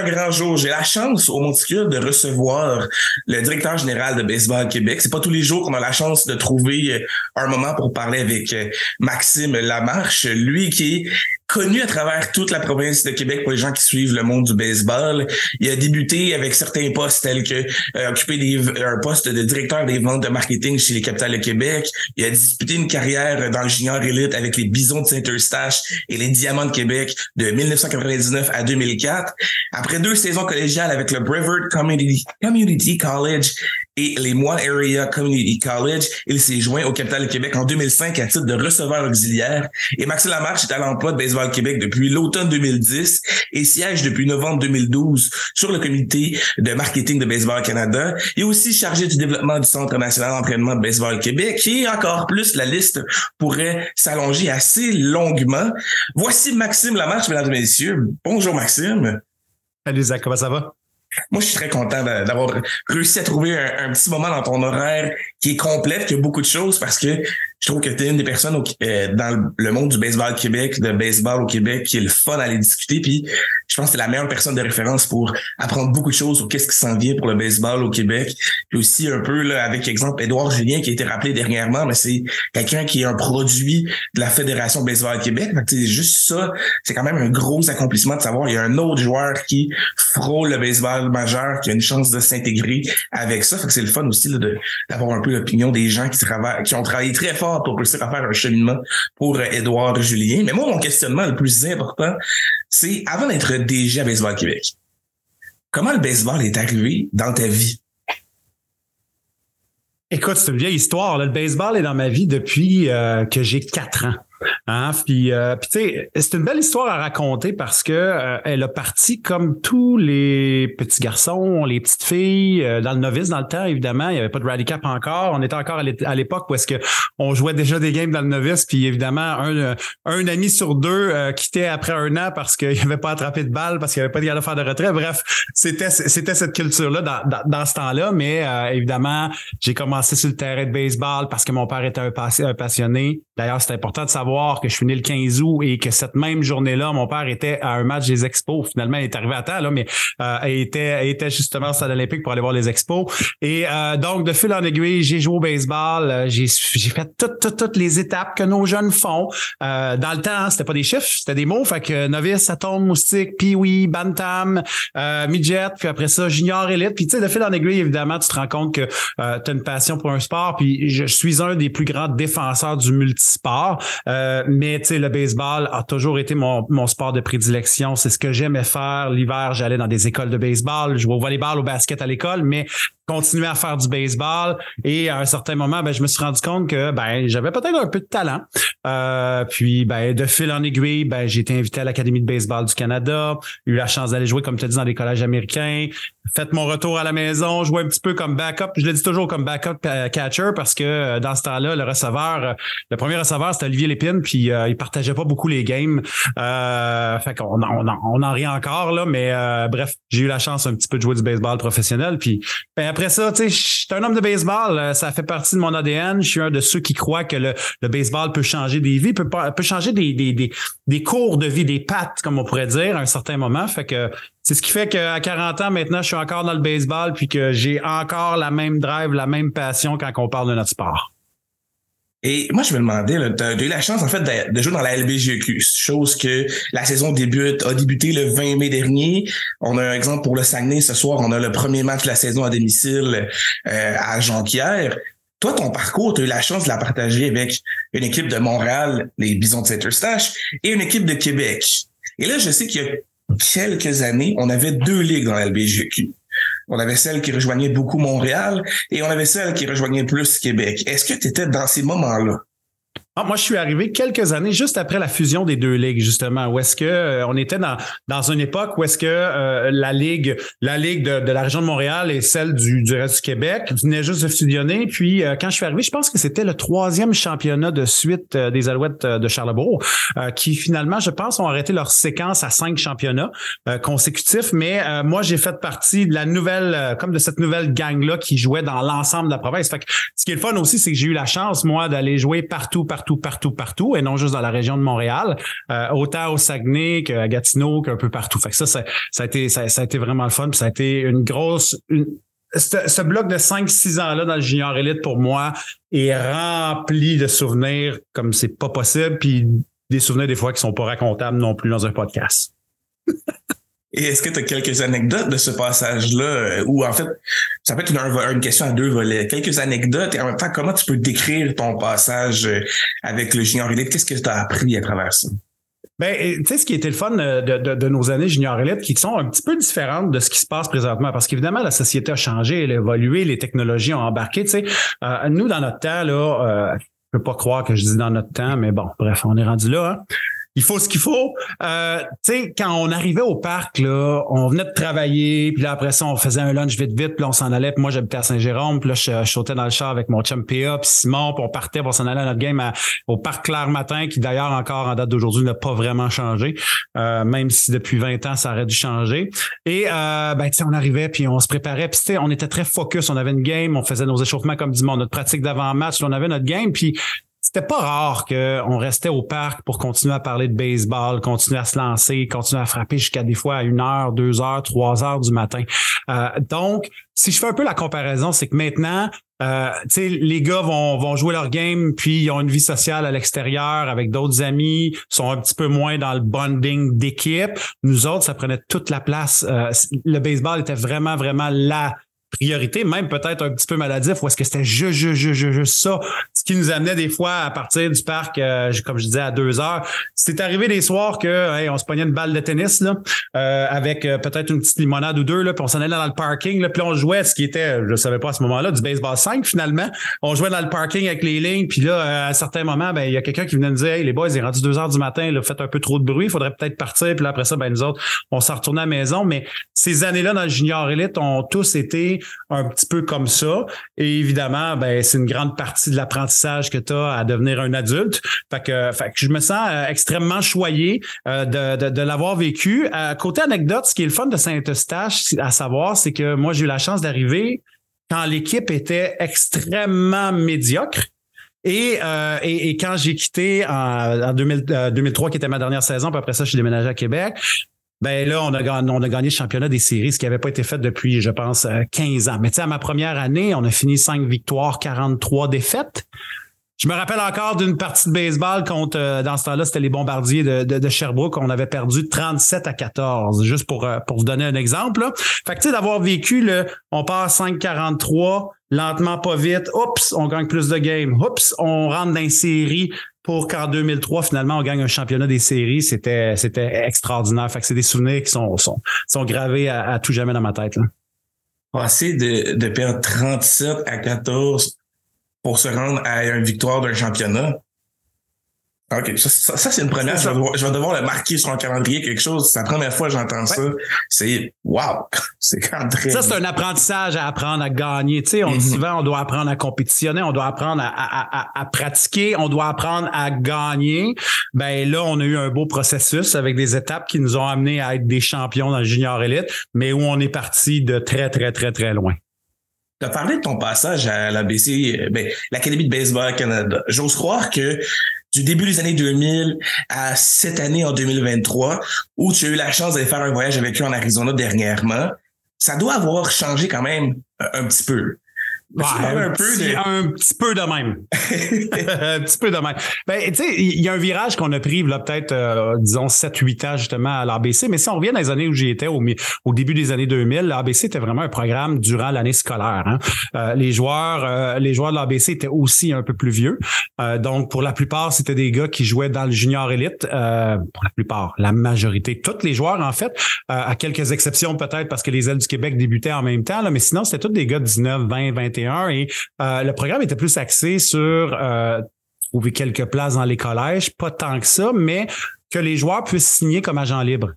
Un grand jour. J'ai la chance au Monticule de recevoir le directeur général de Baseball Québec. C'est pas tous les jours qu'on a la chance de trouver euh, un moment pour parler avec euh, Maxime Lamarche, lui qui est connu à travers toute la province de Québec pour les gens qui suivent le monde du baseball. Il a débuté avec certains postes tels que euh, occuper un poste de directeur des ventes de marketing chez les Capitales de Québec. Il a disputé une carrière dans le junior élite avec les Bisons de Saint-Eustache et les Diamants de Québec de 1999 à 2004. Après deux saisons collégiales avec le Brevard Community College et les Moines Area Community College. Il s'est joint au Capital Québec en 2005 à titre de receveur auxiliaire. Et Maxime Lamarche est à l'emploi de Baseball Québec depuis l'automne 2010 et siège depuis novembre 2012 sur le comité de marketing de Baseball Canada. Il est aussi chargé du développement du Centre national d'entraînement de Baseball Québec et encore plus, la liste pourrait s'allonger assez longuement. Voici Maxime Lamarche, mesdames et messieurs. Bonjour Maxime. Salut Zach, comment ça va? Moi, je suis très content d'avoir réussi à trouver un, petit moment dans ton horaire qui est complet, qui a beaucoup de choses parce que je trouve que tu es une des personnes euh, dans le monde du baseball Québec, de baseball au Québec, qui est le fun à aller discuter. Puis je pense que c'est la meilleure personne de référence pour apprendre beaucoup de choses sur qu'est-ce qui s'en vient pour le baseball au Québec. Puis aussi un peu là, avec exemple Édouard Julien qui a été rappelé dernièrement, mais c'est quelqu'un qui est un produit de la Fédération Baseball Québec. C'est juste ça, c'est quand même un gros accomplissement de savoir il y a un autre joueur qui frôle le baseball majeur, qui a une chance de s'intégrer avec ça. Fait que c'est le fun aussi d'avoir un peu l'opinion des gens qui travaillent, qui ont travaillé très fort pour réussir à faire un cheminement pour euh, Édouard Julien. Mais moi, mon questionnement le plus important, c'est avant d'être DG à Baseball Québec, comment le baseball est arrivé dans ta vie? Écoute, c'est une vieille histoire. Le baseball est dans ma vie depuis euh, que j'ai quatre ans. Hein? Euh, puis tu sais, c'est une belle histoire à raconter parce que euh, elle a parti comme tous les petits garçons, les petites filles, euh, dans le novice dans le temps, évidemment. Il n'y avait pas de rally cap encore. On était encore à l'époque où est-ce on jouait déjà des games dans le novice. Puis évidemment, un, un ami sur deux quittait après un an parce qu'il n'avait pas attrapé de balle, parce qu'il avait pas de faire de retrait. Bref, c'était c'était cette culture-là dans, dans, dans, ce temps-là. Mais évidemment, j'ai commencé sur le terrain de baseball parce que mon père était un, un passionné. D'ailleurs, c'est important de savoir que je suis né le 15 août et que cette même journée-là, mon père était à un match des Expos. Finalement, il est arrivé à temps, là, mais euh, il, était, était justement au stade olympique pour aller voir les Expos. Et euh, donc, de fil en aiguille, j'ai joué au baseball. Euh, j'ai, fait toutes, toutes, toutes les étapes que nos jeunes font. Euh, dans le temps, hein, c'était pas des chiffres, c'était des mots. Fait que novice, atome, moustique, pee bantam, midget, puis après ça, junior, élite. Puis tu sais, de fil en aiguille, évidemment, tu te rends compte que tu as une passion pour un sport. Puis je suis un des plus grands défenseurs du multisport. Euh, mais tu sais, le baseball a toujours été mon, mon sport de prédilection. C'est ce que j'aimais faire. L'hiver, j'allais dans des écoles de baseball, je jouais au volleyball, au basket à l'école, mais continuer à faire du baseball. Et à un certain moment, ben, je me suis rendu compte que ben, j'avais peut-être un peu de talent. Euh, puis ben, de fil en aiguille, ben, j'ai été invité à l'Académie de baseball du Canada, eu la chance d'aller jouer, comme tu as dit, dans des collèges américains, fait mon retour à la maison, jouer un petit peu comme backup. Je le dis toujours comme backup euh, catcher parce que euh, dans ce temps-là, le receveur, le premier receveur, c'était Olivier Lépine, puis il partageait pas beaucoup les games. fait qu'on on, on, en rit encore, là, mais bref, j'ai eu la chance un petit peu de jouer du baseball professionnel. Puis ben, après ça, tu sais, je suis un homme de baseball. Euh, ça fait partie de mon ADN. Je suis un de ceux qui croient que le, baseball peut changer des vies, peut, peut changer des, des, des, cours de vie, des pattes, comme on pourrait dire, à un certain moment. Fait que c'est ce qui fait qu'à 40 ans, maintenant, je suis encore dans le baseball puis que j'ai encore la même drive, la même passion quand on parle de notre sport. Et moi, je me demandais, tu eu la chance, en fait, de, jouer dans la LBGQ, chose que la saison débute, a débuté le 20 mai dernier. On a un exemple pour le Saguenay ce soir. On a le premier match de la saison à domicile euh, à Jean-Pierre. Toi, ton parcours, tu as eu la chance de la partager avec une équipe de Montréal, les Bisons de Saint-Eustache, et une équipe de Québec. Et là, je sais qu'il y a quelques années, on avait deux ligues dans la LBGQ. On avait celle qui rejoignait beaucoup Montréal et on avait celle qui rejoignait plus Québec. Est-ce que tu étais dans ces moments-là? Ah, moi, je suis arrivé quelques années juste après la fusion des deux ligues, justement, où est-ce que euh, on était dans, dans une époque où est-ce que euh, la ligue, la ligue de, de, la région de Montréal et celle du, du reste du Québec venaient juste de fusionner. Puis euh, quand je suis arrivé, je pense que c'était le troisième championnat de suite des Alouettes de Charlebourg, qui finalement, je pense, ont arrêté leur séquence à cinq championnats consécutifs. Mais moi, j'ai fait partie de la nouvelle, comme de cette nouvelle gang-là qui jouait dans l'ensemble de la province. Fait que, ce qui est le fun aussi, c'est que j'ai eu la chance, moi, d'aller jouer partout, partout partout, partout, partout, et non juste dans la région de Montréal, euh, autant au Saguenay qu'à Gatineau, qu'un peu partout. Fait que ça, ça, a été, ça, a été vraiment le fun, ça a été une grosse, ce, bloc de 5-6 ans-là dans le junior élite, pour moi, est rempli de souvenirs comme c'est pas possible, puis des souvenirs des fois qui sont pas racontables non plus dans un podcast. Et est-ce que tu as quelques anecdotes de ce passage-là, euh, ou en fait, ça peut être une, question à deux volets. Quelques anecdotes et en même temps, comment tu peux décrire ton passage euh, avec le junior élite? Qu'est-ce que tu as appris à travers ça? Ben, tu sais, ce qui était le fun euh, de, nos années junior élite, qui sont un petit peu différentes de ce qui se passe présentement, parce qu'évidemment, la société a changé, elle a évolué, les technologies ont embarqué. Tu sais, nous, dans notre temps, là, euh, je peux pas croire que je dis dans notre temps, mais bon, bref, on est rendu là. Hein il faut ce qu'il faut. Euh, tu sais, quand on arrivait au parc, là, on venait de travailler, puis là, après ça, on faisait un lunch vite, vite, puis on s'en allait, puis moi, j'habitais à Saint-Jérôme, puis là, je, sautais dans le char avec mon chum PA, puis Simon, puis on partait, pour s'en aller à notre game au parc Claire Matin, qui d'ailleurs, encore en date d'aujourd'hui, n'a pas vraiment changé, euh, même si depuis 20 ans, ça aurait dû changer. Et, euh, ben, tu sais, on arrivait, puis on se préparait, puis tu sais, on était très focus, on avait une game, on faisait nos échauffements comme du monde, notre pratique d'avant-match, on avait notre game, puis c'était pas rare qu'on restait au parc pour continuer à parler de baseball, continuer à se lancer, continuer à frapper jusqu'à des fois à une heure, deux heures, trois heures du matin. Euh, donc, si je fais un peu la comparaison, c'est que maintenant, euh, les gars vont, vont jouer leur game, puis ils ont une vie sociale à l'extérieur avec d'autres amis, sont un petit peu moins dans le bonding d'équipe. Nous autres, ça prenait toute la place. Euh, le baseball était vraiment, vraiment la priorité, même peut-être un petit peu maladif, ou est-ce que c'était juste, juste, juste, juste ça, ce qui nous amenait des fois à partir du parc, euh, comme je disais, à deux heures. C'était arrivé des soirs que on se pognait une balle de tennis là, euh, avec euh, peut-être une petite limonade ou deux, là, puis on s'en allait dans le parking, là, puis on jouait ce qui était, je savais pas à ce moment-là, du baseball 5 finalement. On jouait dans le parking avec les lignes, puis là, à un certain moment, ben il y a quelqu'un qui venait nous dire Hey, les boys, il est rendu deux heures du matin, là, faites un peu trop de bruit, il faudrait peut-être partir, puis là, après ça, ben nous autres, on s'en retournait à la maison. Mais ces années-là dans le junior élite ont tous été un petit peu comme ça. Et évidemment, ben, c'est une grande partie de l'apprentissage que tu as à devenir un adulte. Fait que, je me sens euh, extrêmement choyé euh, de, de, l'avoir vécu. Euh, côté anecdote, ce qui est le fun de Saint-Eustache à savoir, c'est que moi, j'ai eu la chance d'arriver quand l'équipe était extrêmement médiocre. Et, et, quand j'ai quitté en, en 2003, qui était ma dernière saison, puis après ça, je suis déménagé à Québec, ben là, on a, gagné, on a gagné le championnat des séries, ce qui n'avait pas été fait depuis, je pense, 15 euh, ans. Mais tu sais, à ma première année, on a fini 5 victoires, 43 défaites. Je me rappelle encore d'une partie de baseball contre, euh, dans ce temps-là, c'était les bombardiers de, de, Sherbrooke. On avait perdu 37 à 14, juste pour, euh, pour vous donner un exemple. Fait que tu sais, d'avoir vécu le, on part 5-43, lentement, pas vite, oups, on gagne plus de games, oups, on rentre dans une série pour qu'en 2003, finalement, on gagne un championnat des séries. C'était, c'était extraordinaire. Fait que c'est des souvenirs qui sont, sont, sont gravés à, tout jamais dans ma tête. Là. Passer de, de perdre 37 à 14 pour se rendre à une victoire d'un championnat, OK, ça, ça, c'est une première. Je vais, devoir, je vais, devoir, le marquer sur un calendrier, quelque chose. C'est la première fois que j'entends ça. C'est wow! C'est quand très. Ça, c'est un apprentissage à apprendre à gagner. Tu sais, on dit mm-hmm. souvent, on doit apprendre à compétitionner, on doit apprendre à, à, à, à, pratiquer, on doit apprendre à gagner. Ben là, on a eu un beau processus avec des étapes qui nous ont amenés à être des champions dans le junior élite, mais où on est parti de très, très, très, très loin. Tu as parlé de ton passage à l'ABC, ben, l'Académie de baseball Canada. J'ose croire que du début des années 2000 à cette année en 2023, où tu as eu la chance d'aller faire un voyage avec eux en Arizona dernièrement, ça doit avoir changé quand même un petit peu un, petit, un petit peu de même. un petit peu de même. Ben, tu sais, il y a un virage qu'on a pris, là, peut-être, euh, disons, 7-8 ans, justement, à l'ABC. Mais si on revient dans les années où j'y étais, au, au début des années 2000, l'ABC était vraiment un programme durant l'année scolaire. Hein. Euh, les joueurs euh, les joueurs de l'ABC étaient aussi un peu plus vieux. donc, pour la plupart, c'était des gars qui jouaient dans le junior élite. pour la plupart, la majorité. Tous les joueurs, en fait, à quelques exceptions peut-être parce que les ailes du Québec débutaient en même temps. Là, mais sinon, c'était tous des gars de 19, 20, 21 et euh, le programme était plus axé sur euh, trouver quelques places dans les collèges, pas tant que ça, mais que les joueurs puissent signer comme agents libres.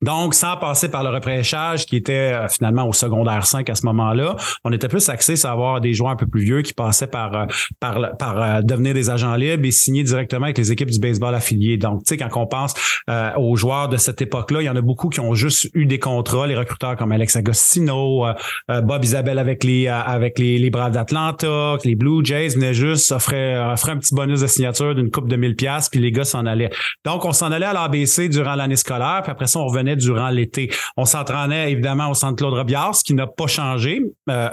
Donc, sans passer par le repêchage qui était euh, finalement au secondaire 5 à ce moment-là, on était plus axé sur avoir des joueurs un peu plus vieux qui passaient par euh, par par euh, devenir des agents libres et signer directement avec les équipes du baseball affilié. Donc, tu sais, quand on pense aux joueurs de cette époque-là, il y en a beaucoup qui ont juste eu des contrats, les recruteurs comme Alex Agostino, Bob Isabelle avec les avec les, les Braves d'Atlanta, les Blue Jays venaient juste offrir, offrir un petit bonus de signature d'une coupe de 1000 pièces puis les gars s'en allaient. Donc, on s'en allait à l'ABC durant l'année scolaire, puis après ça, on revenait durant l'été. On s'entraînait évidemment au centre Claude Robillard, ce qui n'a pas changé. Euh,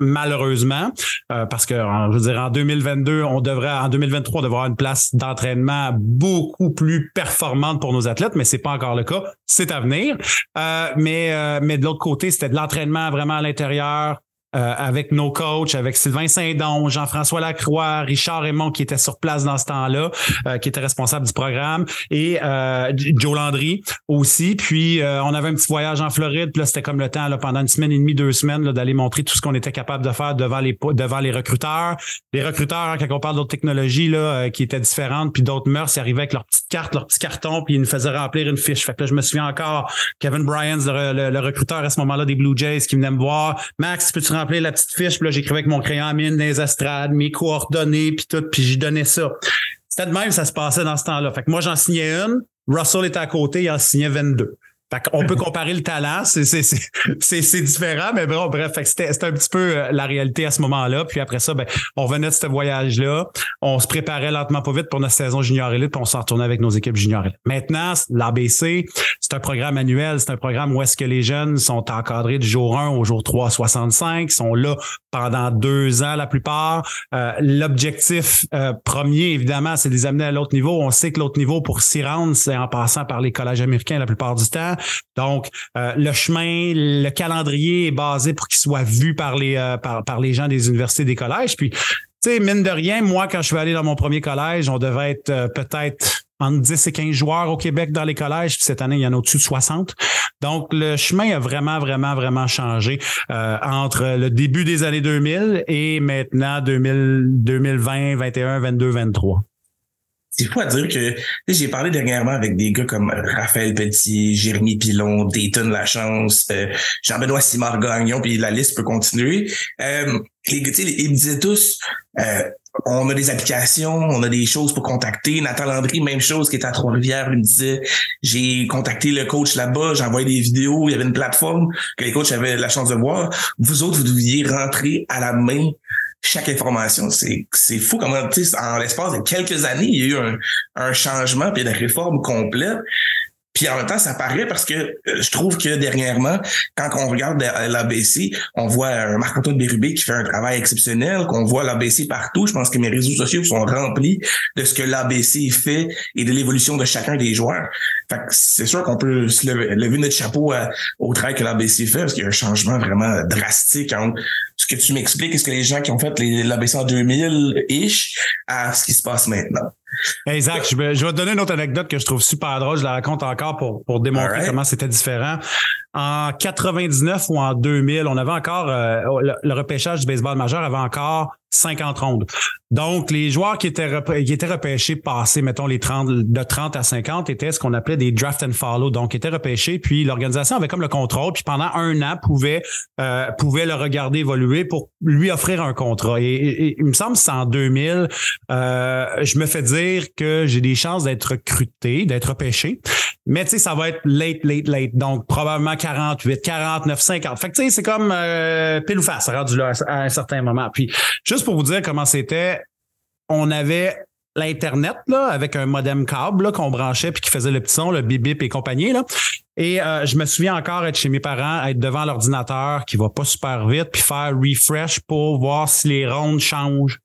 malheureusement, euh, parce que je veux dire en 2022, on devrait en 2023 on avoir une place d'entraînement beaucoup plus performante pour nos athlètes, mais c'est pas encore le cas, c'est à venir. Euh, mais mais de l'autre côté, c'était de l'entraînement vraiment à l'intérieur, euh, avec nos coachs, avec Sylvain Saint-Don, Jean-François Lacroix, Richard Raymond qui était sur place dans ce temps-là, euh, qui était responsable du programme, et euh, Joe Landry aussi. Puis on avait un petit voyage en Floride, puis là c'était comme le temps là, pendant une semaine et demie, deux semaines d'aller montrer tout ce qu'on était capable de faire devant les devant les recruteurs. Les recruteurs, quand on parle d'autres technologies là, qui étaient différentes, puis d'autres mœurs, ils arrivaient avec leur petite carte, leur petit carton, puis ils nous faisaient remplir une fiche. Fait que là, je me souviens encore Kevin Bryans, le, recruteur à ce moment-là des Blue Jays, qui venait me voir. Max, peux-tu remplir la petite fiche, puis là, j'écrivais avec mon crayon à mine des estrades, mes coordonnées, puis tout, puis j'y donnais ça. C'était de même, ça se passait dans ce temps-là. Fait que moi, j'en signais une, Russell était à côté, il en signait 22. On peut comparer le talent, c'est différent, mais bon, bref, c'était un petit peu euh, la réalité à ce moment-là. Puis après ça, ben, on venait de ce voyage-là, on se préparait lentement pas vite pour notre saison junior élite, puis on s'en retournait avec nos équipes junior élite. Maintenant, l'ABC, c'est un programme annuel, c'est un programme où est-ce que les jeunes sont encadrés du jour 1 au jour 3 65, sont là pendant deux ans la plupart. Euh, l'objectif euh, premier, évidemment, c'est de les amener à l'autre niveau. On sait que l'autre niveau, pour s'y rendre, c'est en passant par les collèges américains la plupart du temps. Donc, euh, le chemin, le calendrier est basé pour qu'il soit vu par les, euh, par, les gens des universités, des collèges. Puis, tu sais, mine de rien, moi, quand je suis allé dans mon premier collège, on devait être euh, peut-être entre 10 et 15 joueurs au Québec dans les collèges. Puis cette année, il y en a au-dessus de 60. Donc, le chemin a vraiment, vraiment, vraiment changé entre le début des années 2000 et maintenant 2000, 2020, 21, 22, 23 c'est fou à dire que j'ai parlé dernièrement avec des gars comme Raphaël Petit, Jérémy Pilon, Dayton Lachance, euh, Jean-Benoît Simard Gagnon, puis la liste peut continuer. Euh, les, ils me disaient tous euh, on a des applications, on a des choses pour contacter. Nathan Landry, même chose, qui est à Trois-Rivières, il me disait, j'ai contacté le coach là-bas, j'ai envoyé des vidéos, il y avait une plateforme que les coachs avaient la chance de voir. Vous autres, vous deviez rentrer à la main chaque information. C'est, fou comment, en l'espace de quelques années, il y a eu un, un changement puis une réforme complète. Puis en même temps, ça paraît parce que euh, je trouve que dernièrement, quand on regarde l'ABC, on voit un Marc-Antoine Bérubé qui fait un travail exceptionnel, qu'on voit l'ABC partout. Je pense que mes réseaux sociaux sont remplis de ce que l'ABC fait et de l'évolution de chacun des joueurs. C'est sûr qu'on peut se lever, notre chapeau au travail que l'ABC fait parce qu'il y a un changement vraiment drastique entre ce que tu m'expliques et ce que les gens qui ont fait l'ABC en 2000-ish à ce qui se passe maintenant. Hey Zach, je vais, je vais, te donner une autre anecdote que je trouve super drôle. Je la raconte encore pour, pour démontrer comment c'était différent. En 99 ou en 2000, on avait encore euh, le, repêchage du baseball majeur avait encore 50 rondes. Donc, les joueurs qui étaient, qui étaient repêchés passés, mettons, les 30, de 30 à 50, étaient ce qu'on appelait des draft and follow. Donc, étaient repêchés, puis l'organisation avait comme le contrôle, puis pendant un an, pouvait, euh, pouvait le regarder évoluer pour lui offrir un contrat. Et, il me semble que c'est en 2000, euh, je me fais dire que j'ai des chances d'être recruté, d'être repêché. Mais tu sais, ça va être late, late, late. Donc, probablement 48, 49, 50. Fait que tu sais, c'est comme euh, pile ou face, rendu là à un certain moment. Puis, juste pour vous dire comment c'était, on avait l'Internet là, avec un modem câble qu'on branchait puis qui faisait le petit son, le bip bip et compagnie. Là. Et euh, je me souviens encore être chez mes parents, être devant l'ordinateur qui va pas super vite, puis faire refresh pour voir si les rondes changent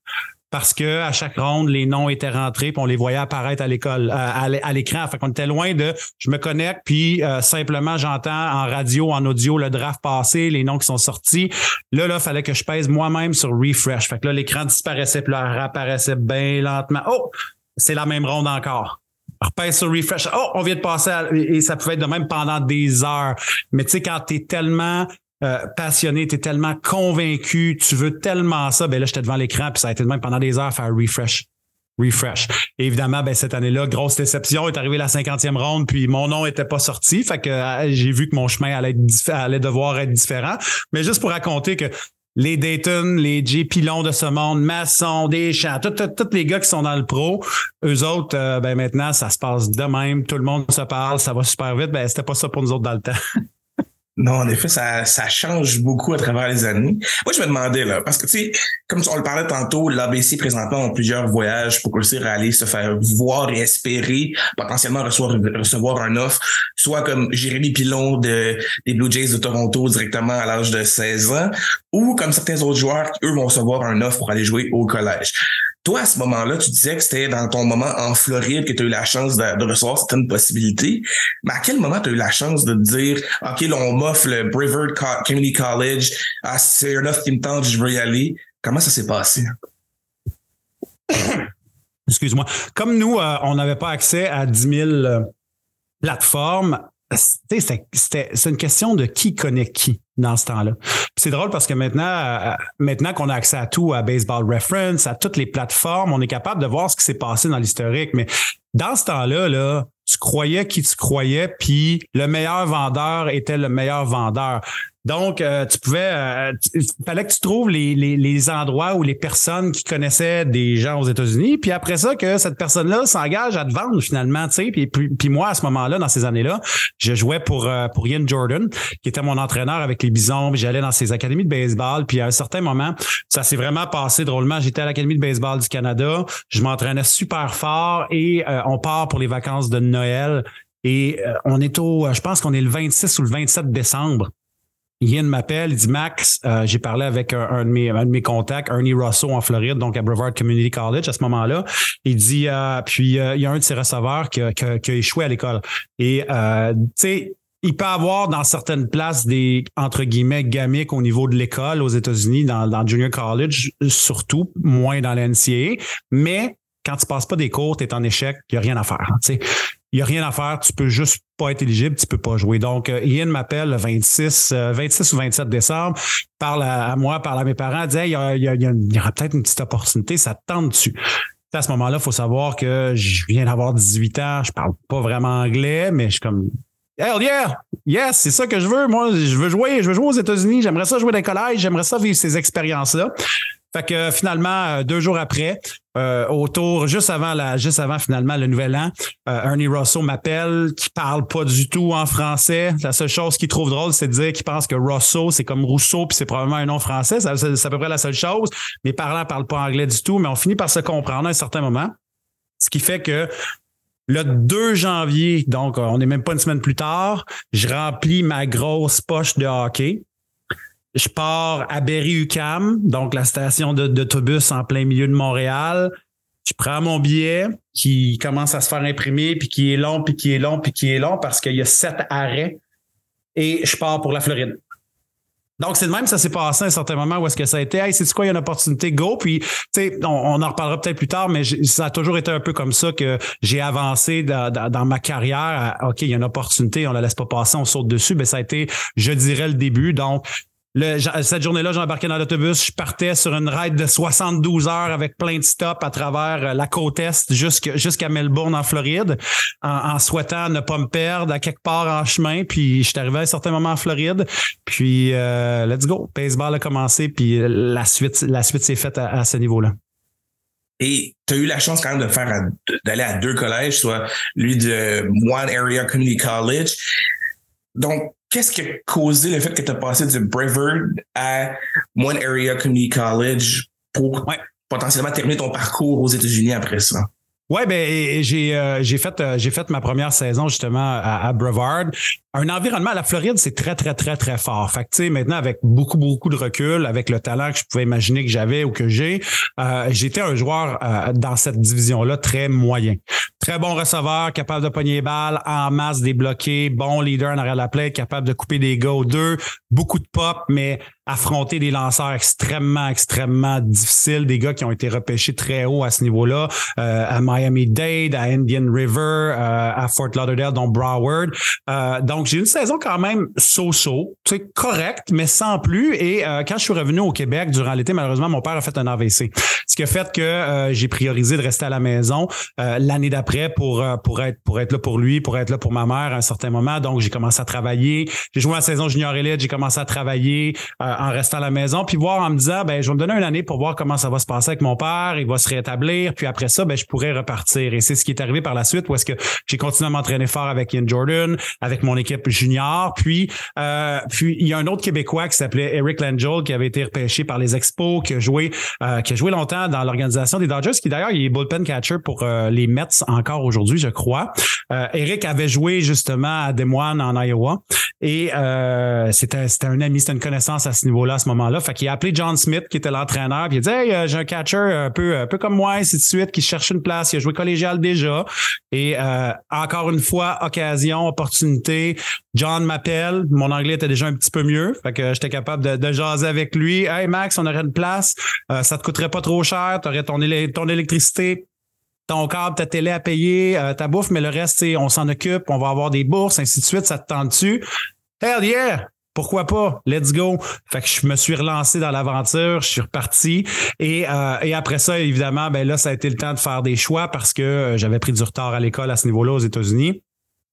parce que à chaque ronde, les noms étaient rentrés, puis on les voyait apparaître à l'école, à, l'écran. Fait qu'on était loin de je me connecte, puis euh, simplement j'entends en radio, en audio le draft passer, les noms qui sont sortis. Là, là, fallait que je pèse moi-même sur refresh. Fait que là, l'écran disparaissait, puis là, réapparaissait bien lentement. Oh, c'est la même ronde encore repèse sur refresh. Oh, on vient de passer et ça pouvait être de même pendant des heures. Mais tu sais, quand tu es tellement euh, passionné, tu es tellement convaincu, tu veux tellement ça, ben là, j'étais devant l'écran, puis ça a été de même pendant des heures faire refresh. refresh. évidemment, ben, cette année-là, grosse déception, est arrivé la 50e ronde, puis mon nom était pas sorti. Fait que euh, j'ai vu que mon chemin allait, être, allait devoir être différent. Mais juste pour raconter que les Dayton, les J. Pilon de ce monde, Masson, Deschamps, tous les gars qui sont dans le pro, eux autres, euh, ben maintenant, ça se passe de même, tout le monde se parle, ça va super vite. Ben, c'était pas ça pour nous autres dans le temps. Non, en effet, ça, ça change beaucoup à travers les années. Moi, je me demandais, là, parce que, tu sais, comme on le parlait tantôt, l'ABC présentement ont plusieurs voyages pour réussir à aller se faire voir et espérer potentiellement recevoir, recevoir un offre, soit comme Jérémy Pilon de, des Blue Jays de Toronto directement à l'âge de 16 ans, ou comme certains autres joueurs qui, eux, vont recevoir un offre pour aller jouer au collège. Toi, à ce moment-là, tu disais que c'était dans ton moment en Floride que tu as eu la chance de, recevoir certaines possibilités. Mais à quel moment tu as eu la chance de dire, OK, là, on m'offre le Brevard Community College, ah, c'est un offre qui me tente, je veux y aller. Comment ça s'est passé? Excuse-moi. Comme nous, euh, on n'avait pas accès à 10 000 euh, plateformes, c'est une question de qui connaît qui dans ce temps-là. C'est drôle parce que maintenant, euh, maintenant qu'on a accès à tout, à Baseball Reference, à toutes les plateformes, on est capable de voir ce qui s'est passé dans l'historique. Mais dans ce temps-là, là, tu croyais qui tu croyais, puis le meilleur vendeur était le meilleur vendeur. Donc, euh, tu pouvais, euh, il fallait que tu trouves les, les, les, endroits où les personnes qui connaissaient des gens aux États-Unis, puis après ça, que cette personne-là s'engage à te vendre finalement, tu sais. Puis, moi, à ce moment-là, dans ces années-là, je jouais pour, euh, pour Ian Jordan, qui était mon entraîneur avec les Bisons, j'allais dans ses académies de baseball, puis à un certain moment, ça s'est vraiment passé drôlement. J'étais à l'Académie de baseball du Canada, je m'entraînais super fort et on part pour les vacances de Noël. Et on est au, je pense qu'on est le 26 ou le 27 décembre. Ian m'appelle, il dit Max, euh, j'ai parlé avec un, de mes, contacts, Ernie Russell en Floride, donc à Brevard Community College à ce moment-là. Il dit, euh, puis euh, il y a un de ses receveurs qui a, échoué à l'école. Et tu sais, il peut avoir dans certaines places des entre guillemets gamiques au niveau de l'école aux États-Unis, dans, dans junior college, surtout, moins dans l'NCAA, mais quand tu passes pas des cours, tu es en échec, il n'y a rien à faire. sais il n'y a rien à faire, tu peux juste pas être éligible, tu peux pas jouer. Donc, euh, Ian m'appelle le 26, 26 euh, ou 27 décembre, parle à, moi, parle à mes parents, dit il y, aura peut-être une petite opportunité, ça te tente dessus. À ce moment-là, il faut savoir que je viens d'avoir 18 ans, je parle pas vraiment anglais, mais je suis comme Hell yeah! Yes, c'est ça que je veux. Moi, je veux jouer, je veux jouer aux États-Unis, j'aimerais ça jouer dans les collèges, j'aimerais ça vivre ces expériences-là. Fait que finalement, euh, deux jours après, euh, autour, juste avant la, juste avant finalement le nouvel an, euh, Ernie Russell m'appelle, qui parle pas du tout en français. La seule chose qu'il trouve drôle, c'est de dire qu'il pense que Russell, c'est comme Rousseau, puis c'est probablement un nom français. C'est à peu près la seule chose. Mes parents parlent pas anglais du tout, mais on finit par se comprendre à un certain moment. Ce qui fait que le 2 janvier, donc on n'est même pas une semaine plus tard, je remplis ma grosse poche de hockey je pars à Berry-UQAM, donc la station d'autobus en plein milieu de Montréal. Je prends mon billet qui commence à se faire imprimer, puis qui est long, puis qui est long, puis qui est long parce qu'il y a sept arrêts. Et je pars pour la Floride. Donc, c'est de même, ça s'est passé à un certain moment où est-ce que ça a été, hey, c'est quoi, il y a une opportunité, go. Puis, tu sais, on, en reparlera peut-être plus tard, mais ça a toujours été un peu comme ça que j'ai avancé dans, ma carrière. OK, il y a une opportunité, on la laisse pas passer, on saute dessus. Mais ça a été, je dirais, le début. Donc, cette journée-là, j'embarquais dans l'autobus, je partais sur une ride de 72 heures avec plein de stops à travers euh, la côte est jusqu'à Melbourne en Floride, en, souhaitant ne pas me perdre à quelque part en chemin. Puis je suis arrivé à un certain moment en Floride. Puis euh, let's go, baseball a commencé, puis la suite, la suite s'est faite à, ce niveau-là. Et tu as eu la chance quand même de faire d'aller à deux collèges, soit lui de One Area Community College. Donc, qu'est-ce qui a causé le fait que tu as passé du Brevard à One Area Community College pour potentiellement terminer ton parcours aux États-Unis après ça? Ouais, ben j'ai euh, j'ai fait euh, j'ai fait ma première saison justement à, à Brevard. Un environnement à la Floride, c'est très très très très fort. Fait que tu sais maintenant avec beaucoup beaucoup de recul, avec le talent que je pouvais imaginer que j'avais ou que j'ai, euh, j'étais un joueur dans cette division là très moyen. Très bon receveur, capable de pogner les balles en masse débloqué, bon leader en arrière de la plaie, capable de couper des gars deux, beaucoup de pop, mais affronter des lanceurs extrêmement, extrêmement difficiles, des gars qui ont été repêchés très haut à ce niveau-là, à Miami-Dade, à Indian River, euh, à Fort Lauderdale, dont Broward. Euh, donc, j'ai une saison quand même so-so, correcte, mais sans plus. Et quand je suis revenu au Québec durant l'été, malheureusement, mon père a fait un AVC. Ce qui a fait que j'ai priorisé de rester à la maison l'année d'après pour, pour, être, pour être là pour lui, pour être là pour ma mère à un certain moment. Donc, j'ai commencé à travailler. J'ai joué la saison junior élite, j'ai commencé à travailler en restant à la maison, puis voir en me disant, ben, je vais me donner une année pour voir comment ça va se passer avec mon père, il va se rétablir, puis après ça, ben, je pourrais repartir. Et c'est ce qui est arrivé par la suite, où est-ce que j'ai continué à m'entraîner fort avec Ian Jordan, avec mon équipe junior, puis, euh, puis il y a un autre Québécois qui s'appelait Eric Langell, qui avait été repêché par les Expos, qui a joué, euh, qui a joué longtemps dans l'organisation des Dodgers, qui d'ailleurs, il est bullpen catcher pour euh, les Mets encore aujourd'hui, je crois. Eric avait joué justement à Des Moines en Iowa, et c'était, c'était un ami, c'était une connaissance à ce niveau-là, à ce moment-là. Fait qu'il a appelé John Smith, qui était l'entraîneur, puis il a dit Hey, j'ai un catcher un peu, un peu comme moi, ainsi de suite, qui cherche une place. Il a joué collégial déjà. Et euh, encore une fois, occasion, opportunité. John m'appelle. Mon anglais était déjà un petit peu mieux. Fait que j'étais capable de, jaser avec lui. Hey Max, on aurait une place. Euh, ça te coûterait pas trop cher. Tu aurais ton, ton électricité ton câble, ta télé à payer, euh, ta bouffe, mais le reste, on s'en occupe, on va avoir des bourses, ainsi de suite, ça te tente dessus. Hell yeah! pourquoi pas? Let's go. Fait que je me suis relancé dans l'aventure, je suis reparti. Et, euh, après ça, évidemment, ben là, ça a été le temps de faire des choix parce que euh, j'avais pris du retard à l'école à ce niveau-là aux États-Unis.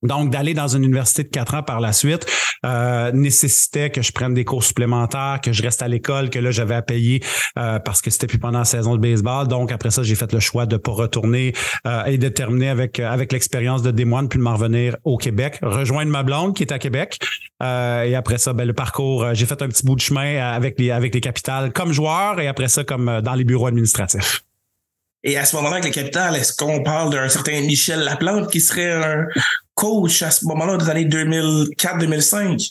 Donc, d'aller dans une université de quatre ans par la suite euh, nécessitait que je prenne des cours supplémentaires, que je reste à l'école, que là, j'avais à payer euh, parce que c'était plus pendant la saison de baseball. Donc, après ça, j'ai fait le choix de pas retourner euh, et de terminer avec, avec l'expérience de Desmoines, puis de m'en revenir au Québec, rejoindre ma blonde qui est à Québec. et après ça, ben, le parcours, j'ai fait un petit bout de chemin avec les, avec les capitales comme joueur et après ça, comme dans les bureaux administratifs. Et à ce moment-là, avec les capitales, est-ce qu'on parle d'un certain Michel Laplante qui serait un coach à ce moment-là des années 2004-2005?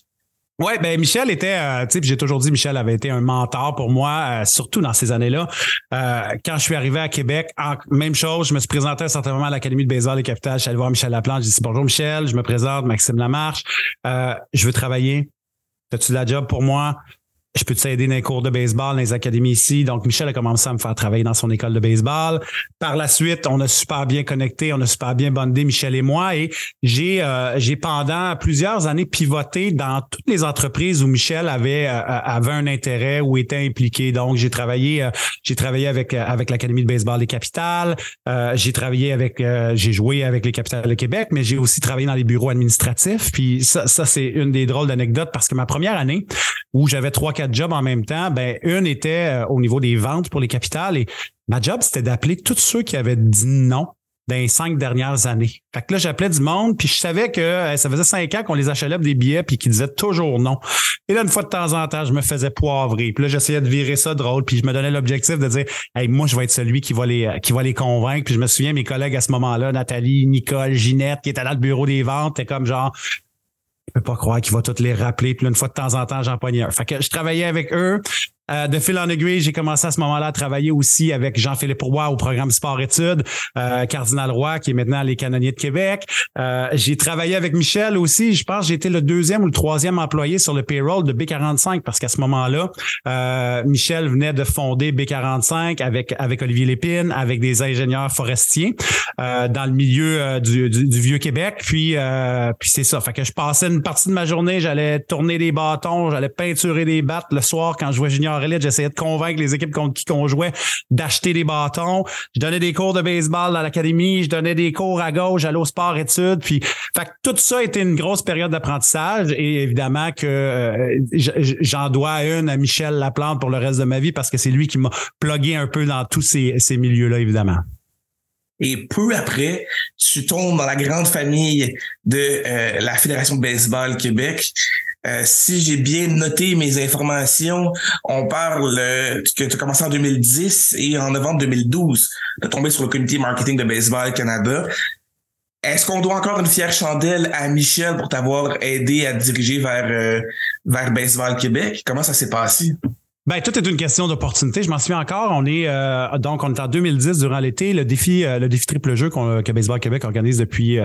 Oui, ben Michel était, euh, tu sais, j'ai toujours dit Michel avait été un mentor pour moi, euh, surtout dans ces années-là. Euh, quand je suis arrivé à Québec, même chose, je me suis présenté à certain moment à l'Académie de baseball des Capitales. Je suis allé voir Michel Laplante. J'ai dit bonjour Michel, je me présente, Maxime Lamarche. je veux travailler. As-tu de la job pour moi? Je peux t'aider dans les cours de baseball, dans les académies ici. Donc, Michel a commencé à me faire travailler dans son école de baseball. Par la suite, on a super bien connecté, on a super bien bondé, Michel et moi. Et j'ai, euh, j'ai pendant plusieurs années pivoté dans toutes les entreprises où Michel avait, euh, avait un intérêt ou était impliqué. Donc, j'ai travaillé, euh, j'ai travaillé avec, avec l'Académie de baseball des capitales. j'ai travaillé avec, j'ai joué avec les capitales de Québec, mais j'ai aussi travaillé dans les bureaux administratifs. Puis ça, ça c'est une des drôles d'anecdotes parce que ma première année où j'avais trois, job en même temps, ben une était euh, au niveau des ventes pour les capitales et ma job, c'était d'appeler tous ceux qui avaient dit non dans les cinq dernières années. Fait que là, j'appelais du monde, puis je savais que ça faisait cinq ans qu'on les achetait des billets, puis qu'ils disaient toujours non. Et là, une fois de temps en temps, je me faisais poivrer. Puis là, j'essayais de virer ça drôle, puis je me donnais l'objectif de dire Hey, moi, je vais être celui qui va les qui va les convaincre. Puis je me souviens, mes collègues à ce moment-là, Nathalie, Nicole, Ginette, qui étaient dans le bureau des ventes, étaient comme genre je peux pas croire qu'il va toutes les rappeler. Puis une fois de temps en temps, j'en pognais un. Fait que je travaillais avec eux. Euh, de fil en aiguille, j'ai commencé à ce moment-là à travailler aussi avec Jean-Philippe Roy au programme Sport-Études, euh, Cardinal Roy, qui est maintenant les Canonniers de Québec. Euh, j'ai travaillé avec Michel aussi. Je pense que j'ai le deuxième ou le troisième employé sur le payroll de B45 parce qu'à ce moment-là, Michel venait de fonder B45 avec, avec Olivier Lépine, avec des ingénieurs forestiers dans le milieu du, du, vieux Québec. Puis, puis c'est ça. Fait que je passais une partie de ma journée, j'allais tourner des bâtons, j'allais peinturer des battes le soir quand je jouais junior j'essayais de convaincre les équipes qui on jouait d'acheter des bâtons. Je donnais des cours de baseball dans l'académie, je donnais des cours à gauche, j'allais au sport études. Puis, fait tout ça était une grosse période d'apprentissage et évidemment que euh, j'en dois une à Michel Laplante pour le reste de ma vie parce que c'est lui qui m'a plugué un peu dans tous ces, ces milieux-là, évidemment. Et peu après, tu tombes dans la grande famille de euh, la Fédération de baseball Québec. Euh, si j'ai bien noté mes informations, on parle euh, que tu as commencé en 2010 et en novembre 2012, tu as tombé sur le comité marketing de Baseball Canada. Est-ce qu'on doit encore une fière chandelle à Michel pour t'avoir aidé à diriger vers, euh, vers Baseball Québec? Comment ça s'est passé? Ben, tout est une question d'opportunité. Je m'en souviens encore. On est donc on est en 2010 durant l'été. Le défi, le défi triple jeu que Baseball Québec organise depuis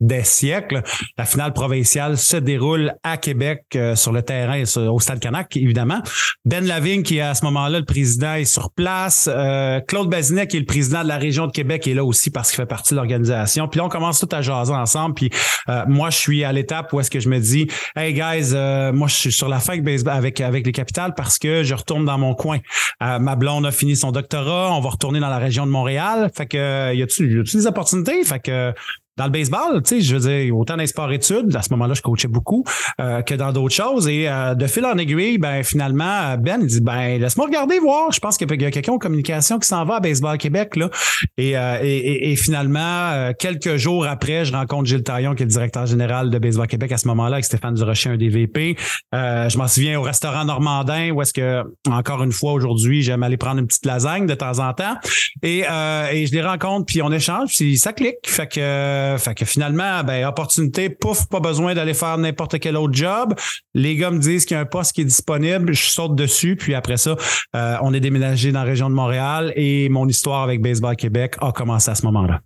des siècles. La finale provinciale se déroule à Québec euh, sur le terrain, au Stade Canac, évidemment. Ben Lavigne, qui est à ce moment-là le président, est sur place. Euh, Claude Bazinet, qui est le président de la région de Québec, est là aussi parce qu'il fait partie de l'organisation. Puis là, on commence tout à jaser ensemble. Puis euh, moi, je suis à l'étape où est-ce que je me dis, hey guys, moi, je suis sur la fin avec avec les capitales parce que je retourne dans mon coin. ma blonde a fini son doctorat, on va retourner dans la région de Montréal. Fait que y a-tu y a des opportunités Fait que dans le baseball, tu sais, je veux dire, autant dans les sports-études, à ce moment-là, je coachais beaucoup, euh, que dans d'autres choses. Et euh, de fil en aiguille, ben finalement, Ben, il dit, ben laisse-moi regarder, voir. Je pense qu'il y a quelqu'un en communication qui s'en va à Baseball Québec. Là. Et, euh, finalement, quelques jours après, je rencontre Gilles Taillon, qui est le directeur général de Baseball Québec à ce moment-là, avec Stéphane Durocher, un DVP. je m'en souviens au restaurant Normandin, où est-ce que, encore une fois, aujourd'hui, j'aime aller prendre une petite lasagne de temps en temps. Et, et je les rencontre, puis on échange, puis ça clique. Fait que euh, fait que finalement, ben, opportunité, pouf, pas besoin d'aller faire n'importe quel autre job. Les gars me disent qu'il y a un poste qui est disponible, je saute dessus, puis après ça, euh, on est déménagé dans la région de Montréal et mon histoire avec Baseball Québec a commencé à ce moment-là.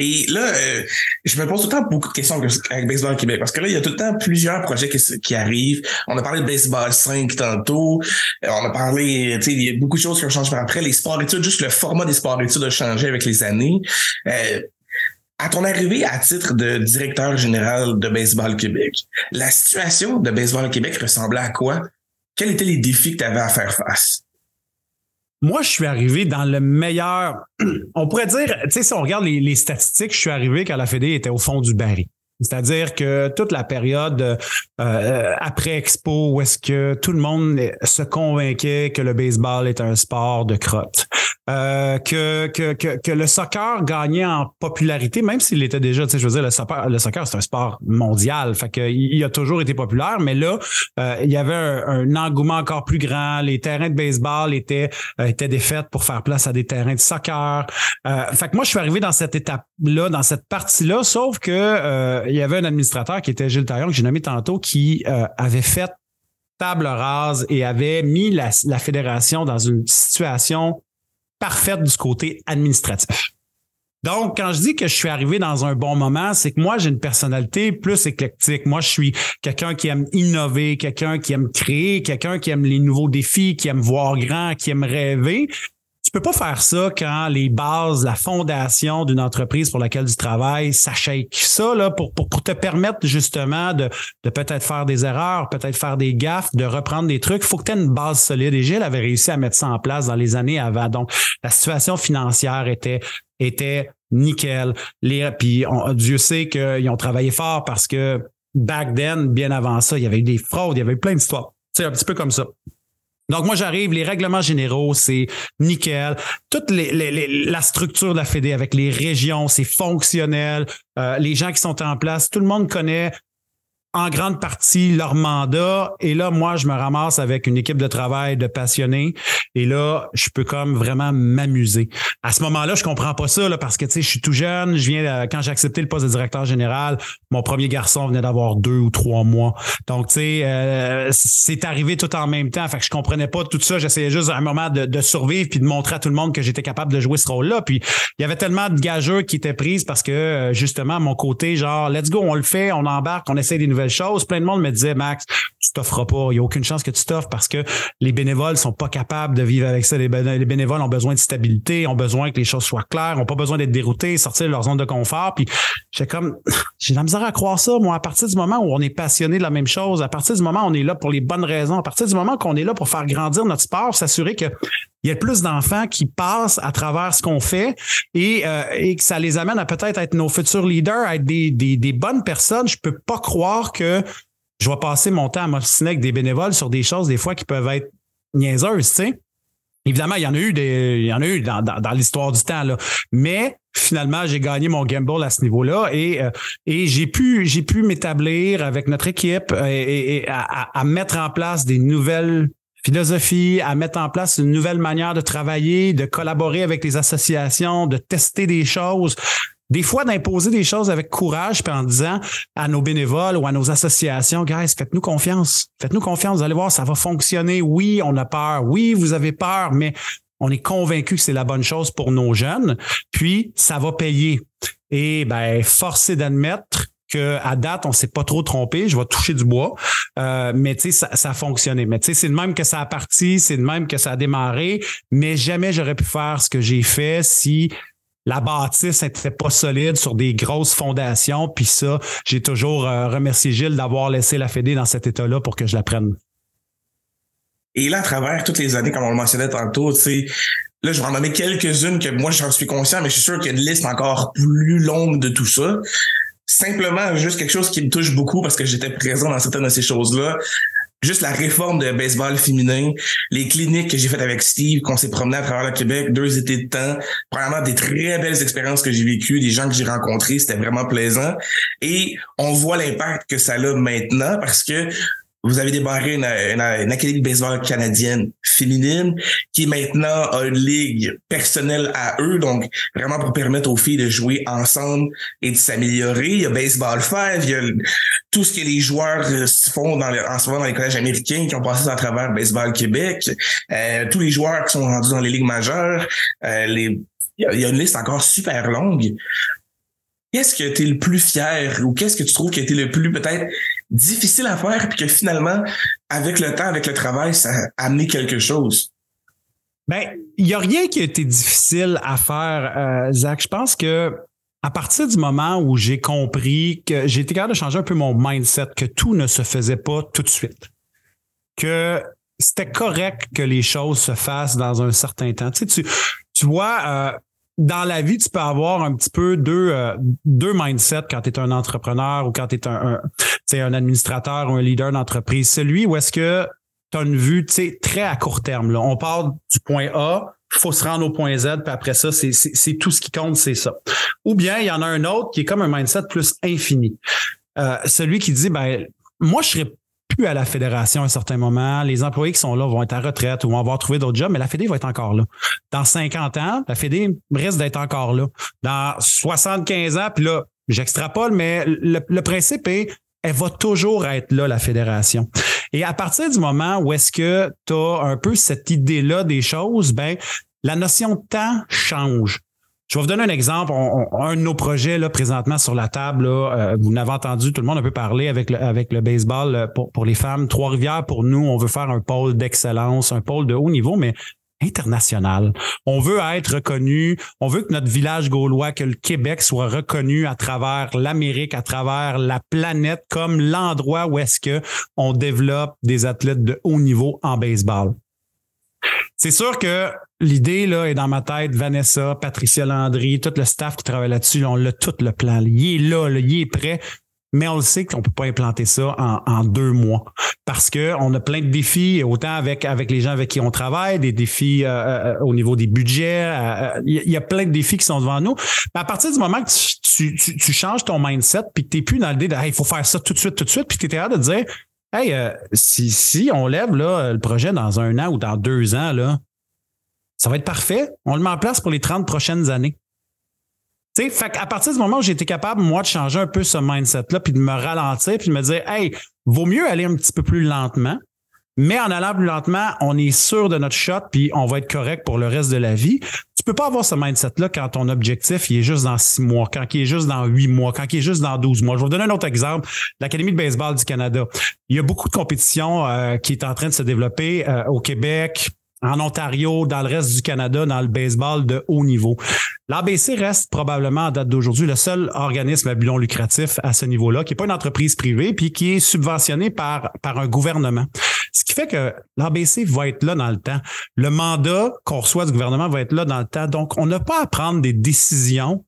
Et là, euh, je me pose tout le temps beaucoup de questions avec Baseball Québec parce que là, il y a tout le temps plusieurs projets qui, arrivent. On a parlé de Baseball 5 tantôt. On a parlé, tu sais, il y a beaucoup de choses qui ont changé par après. Les sports études, juste le format des sports études a changé avec les années. Euh, à ton arrivée à titre de directeur général de Baseball Québec, la situation de Baseball Québec ressemblait à quoi? Quels étaient les défis que tu avais à faire face? Moi, je suis arrivé dans le meilleur. On pourrait dire, tu sais, si on regarde les, statistiques, je suis arrivé quand la Fédé était au fond du baril. C'est-à-dire que toute la période euh, après Expo, où est-ce que tout le monde se convainquait que le baseball est un sport de crotte, euh, que, que, que, le soccer gagnait en popularité, même s'il était déjà, tu sais, je veux dire, le soccer, le soccer c'est un sport mondial, fait que il, a toujours été populaire, mais là, euh, il y avait un, engouement encore plus grand. Les terrains de baseball étaient étaient défaits pour faire place à des terrains de soccer. fait que moi, je suis arrivé dans cette étape-là, dans cette partie-là, sauf que il y avait un administrateur qui était Gilles Taillon, que j'ai nommé tantôt, qui euh, avait fait table rase et avait mis la, fédération dans une situation parfaite du côté administratif. Donc, quand je dis que je suis arrivé dans un bon moment, c'est que moi, j'ai une personnalité plus éclectique. Moi, je suis quelqu'un qui aime innover, quelqu'un qui aime créer, quelqu'un qui aime les nouveaux défis, qui aime voir grand, qui aime rêver tu peux pas faire ça quand les bases, la fondation d'une entreprise pour laquelle tu travailles, ça. Ça, là, pour, pour, te permettre justement de, de peut-être faire des erreurs, peut-être faire des gaffes, de reprendre des trucs, il faut que tu aies une base solide. Et Gilles avait réussi à mettre ça en place dans les années avant. Donc, la situation financière était, était nickel. Les, puis Dieu sait qu'ils ont travaillé fort parce que back then, bien avant ça, il y avait eu des fraudes, il y avait eu plein d'histoires. C'est un petit peu comme ça. Donc, moi, j'arrive, les règlements généraux, c'est nickel. Toute la structure de la Fédé avec les régions, c'est fonctionnel. Euh, les gens qui sont en place, tout le monde connaît en grande partie leur mandat. Et là, moi, je me ramasse avec une équipe de travail de passionnés. Et là, je peux comme vraiment m'amuser. À ce moment-là, je comprends pas ça là, parce que tu sais, je suis tout jeune. Je viens quand j'ai accepté le poste de directeur général, mon premier garçon venait d'avoir deux ou trois mois. Donc, tu sais, euh, c'est arrivé tout en même temps. Fait que je comprenais pas tout ça. J'essayais juste à un moment de, de, survivre puis de montrer à tout le monde que j'étais capable de jouer ce rôle-là. Puis il y avait tellement de gageurs qui étaient prises parce que euh, justement, mon côté, genre, let's go, on le fait, on embarque, on essaie des nouvelles choses. Plein de monde me disait, Max, tu t'offres pas. Il n'y a aucune chance que tu t'offres parce que les bénévoles sont pas capables de vivre avec ça. Les, bénévoles ont besoin de stabilité, ont besoin que les choses soient claires, ont pas besoin d'être déroutés, sortir de leur zone de confort. Puis j'ai comme, j'ai la misère à croire ça. Moi, à partir du moment où on est passionné de la même chose, à partir du moment où on est là pour les bonnes raisons, à partir du moment qu'on est là pour faire grandir notre sport, s'assurer que il y a plus d'enfants qui passent à travers ce qu'on fait et, euh, et que ça les amène à peut-être être nos futurs leaders, à être des, des, bonnes personnes. Je peux pas croire que je vais passer mon temps à m'obstiner avec des bénévoles sur des choses des fois qui peuvent être niaiseuses, tu sais. Évidemment, il y en a eu des, y en a eu dans, dans, l'histoire du temps là, mais finalement, j'ai gagné mon gamble à ce niveau-là et euh, et j'ai pu j'ai pu m'établir avec notre équipe et, et à, à, mettre en place des nouvelles philosophies, à mettre en place une nouvelle manière de travailler, de collaborer avec les associations, de tester des choses des fois d'imposer des choses avec courage puis en disant à nos bénévoles ou à nos associations, guys, faites-nous confiance. Faites-nous confiance, vous allez voir, ça va fonctionner. Oui, on a peur. Oui, vous avez peur, mais on est convaincu que c'est la bonne chose pour nos jeunes, puis ça va payer. Et ben, forcé d'admettre que à date, on s'est pas trop trompé. Je vais toucher du bois, euh, mais tu sais, ça, a fonctionné. Mais tu sais, c'est de même que ça a parti, c'est de même que ça a démarré. Mais jamais j'aurais pu faire ce que j'ai fait si la bâtisse n'était pas solide sur des grosses fondations. Puis ça, j'ai toujours euh, remercié Gilles d'avoir laissé la Fédé dans cet état-là pour que je la prenne. Et là, à travers toutes les années, comme on le mentionnait tantôt, tu sais, là, je vais en nommer quelques-unes que moi, j'en suis conscient, mais je suis sûr qu'il y a une liste encore plus longue de tout ça. Simplement, juste quelque chose qui me touche beaucoup parce que j'étais présent dans certaines de ces choses-là juste la réforme de baseball féminin, les cliniques que j'ai faites avec Steve, qu'on s'est promené à travers le Québec, deux étés de temps, vraiment des très belles expériences que j'ai vécues, des gens que j'ai rencontrés, c'était vraiment plaisant. Et on voit l'impact que ça a maintenant parce que vous avez débarré une, académie de baseball canadienne féminine qui maintenant a une ligue personnelle à eux, donc vraiment pour permettre aux filles de jouer ensemble et de s'améliorer. Il y a Baseball 5, il y a tout ce que les joueurs euh, font en ce moment dans les collèges américains qui ont passé à travers Baseball Québec, euh, tous les joueurs qui sont rendus dans les ligues majeures, euh, il y a une liste encore super longue. Qu'est-ce que tu es le plus fier ou qu'est-ce que tu trouves qui a été le plus peut-être difficile à faire, puis que finalement, avec le temps, avec le travail, ça a amené quelque chose? Ben, il n'y a rien qui a été difficile à faire, euh, Zach. Je pense que à partir du moment où j'ai compris que j'ai été capable de changer un peu mon mindset, que tout ne se faisait pas tout de suite, que c'était correct que les choses se fassent dans un certain temps. Tu, sais, vois, euh, dans la vie, tu peux avoir un petit peu deux, euh, deux mindsets quand tu es un entrepreneur ou quand tu es un, un administrateur ou un leader d'entreprise. Celui où est-ce que tu as une vue très à court terme. Là. On part du point A, il faut se rendre au point Z, puis après ça, c'est tout ce qui compte, c'est ça. Ou bien il y en a un autre qui est comme un mindset plus infini. Euh, celui qui dit ben moi, je serais plus à la fédération à un certain moment. Les employés qui sont là vont être à retraite ou vont avoir trouvé d'autres jobs, mais la Fédé va être encore là. Dans 50 ans, la Fédé risque d'être encore là. Dans 75 ans, puis là, j'extrapole, mais le, principe est elle va toujours être là, la fédération. Et à partir du moment où est-ce que tu as un peu cette idée-là des choses, ben, la notion de temps change. Je vais vous donner un exemple. un de nos projets là, présentement sur la table, là, euh, vous n'avez entendu, tout le monde a peu parler avec le, baseball euh, pour, pour les femmes. Trois-Rivières, pour nous, on veut faire un pôle d'excellence, un pôle de haut niveau, mais international. On veut être reconnu, on veut que notre village gaulois, que le Québec soit reconnu à travers l'Amérique, à travers la planète comme l'endroit où est-ce que on développe des athlètes de haut niveau en baseball. C'est sûr que l'idée là est dans ma tête. Vanessa, Patricia Landry, tout le staff qui travaille là-dessus, on l'a tout le plan. Il est là, il est prêt. Mais on le sait qu'on peut pas implanter ça en, deux mois parce que on a plein de défis, autant avec avec les gens avec qui on travaille, des défis euh, euh, au niveau des budgets. Euh, il y, a plein de défis qui sont devant nous. Mais à partir du moment que tu, changes ton mindset puis que tu n'es plus dans l'idée de il faut faire ça tout de suite, tout de suite, puis tu es capable de dire Hey, si, si on lève le projet dans un an ou dans deux ans, ça va être parfait. On le met en place pour les 30 prochaines années. Fait à partir du moment où j'ai été capable, moi, de changer un peu ce mindset-là, puis de me ralentir, puis de me dire, hey, vaut mieux aller un petit peu plus lentement, mais en allant plus lentement, on est sûr de notre shot, puis on va être correct pour le reste de la vie. Tu peux pas avoir ce mindset-là quand ton objectif il est juste dans six mois, quand il est juste dans huit mois, quand il est juste dans douze mois. Je vais vous donner un autre exemple. L'Académie de baseball du Canada. Il y a beaucoup de compétitions euh, qui est en train de se développer euh, au Québec, en Ontario, dans le reste du Canada, dans le baseball de haut niveau. L'ABC reste probablement à date d'aujourd'hui le seul organisme à bilan lucratif à ce niveau-là, qui n'est pas une entreprise privée, puis qui est subventionné par, par un gouvernement. Que l'ABC va être là dans le temps. Le mandat qu'on reçoit du gouvernement va être là dans le temps. Donc, on n'a pas à prendre des décisions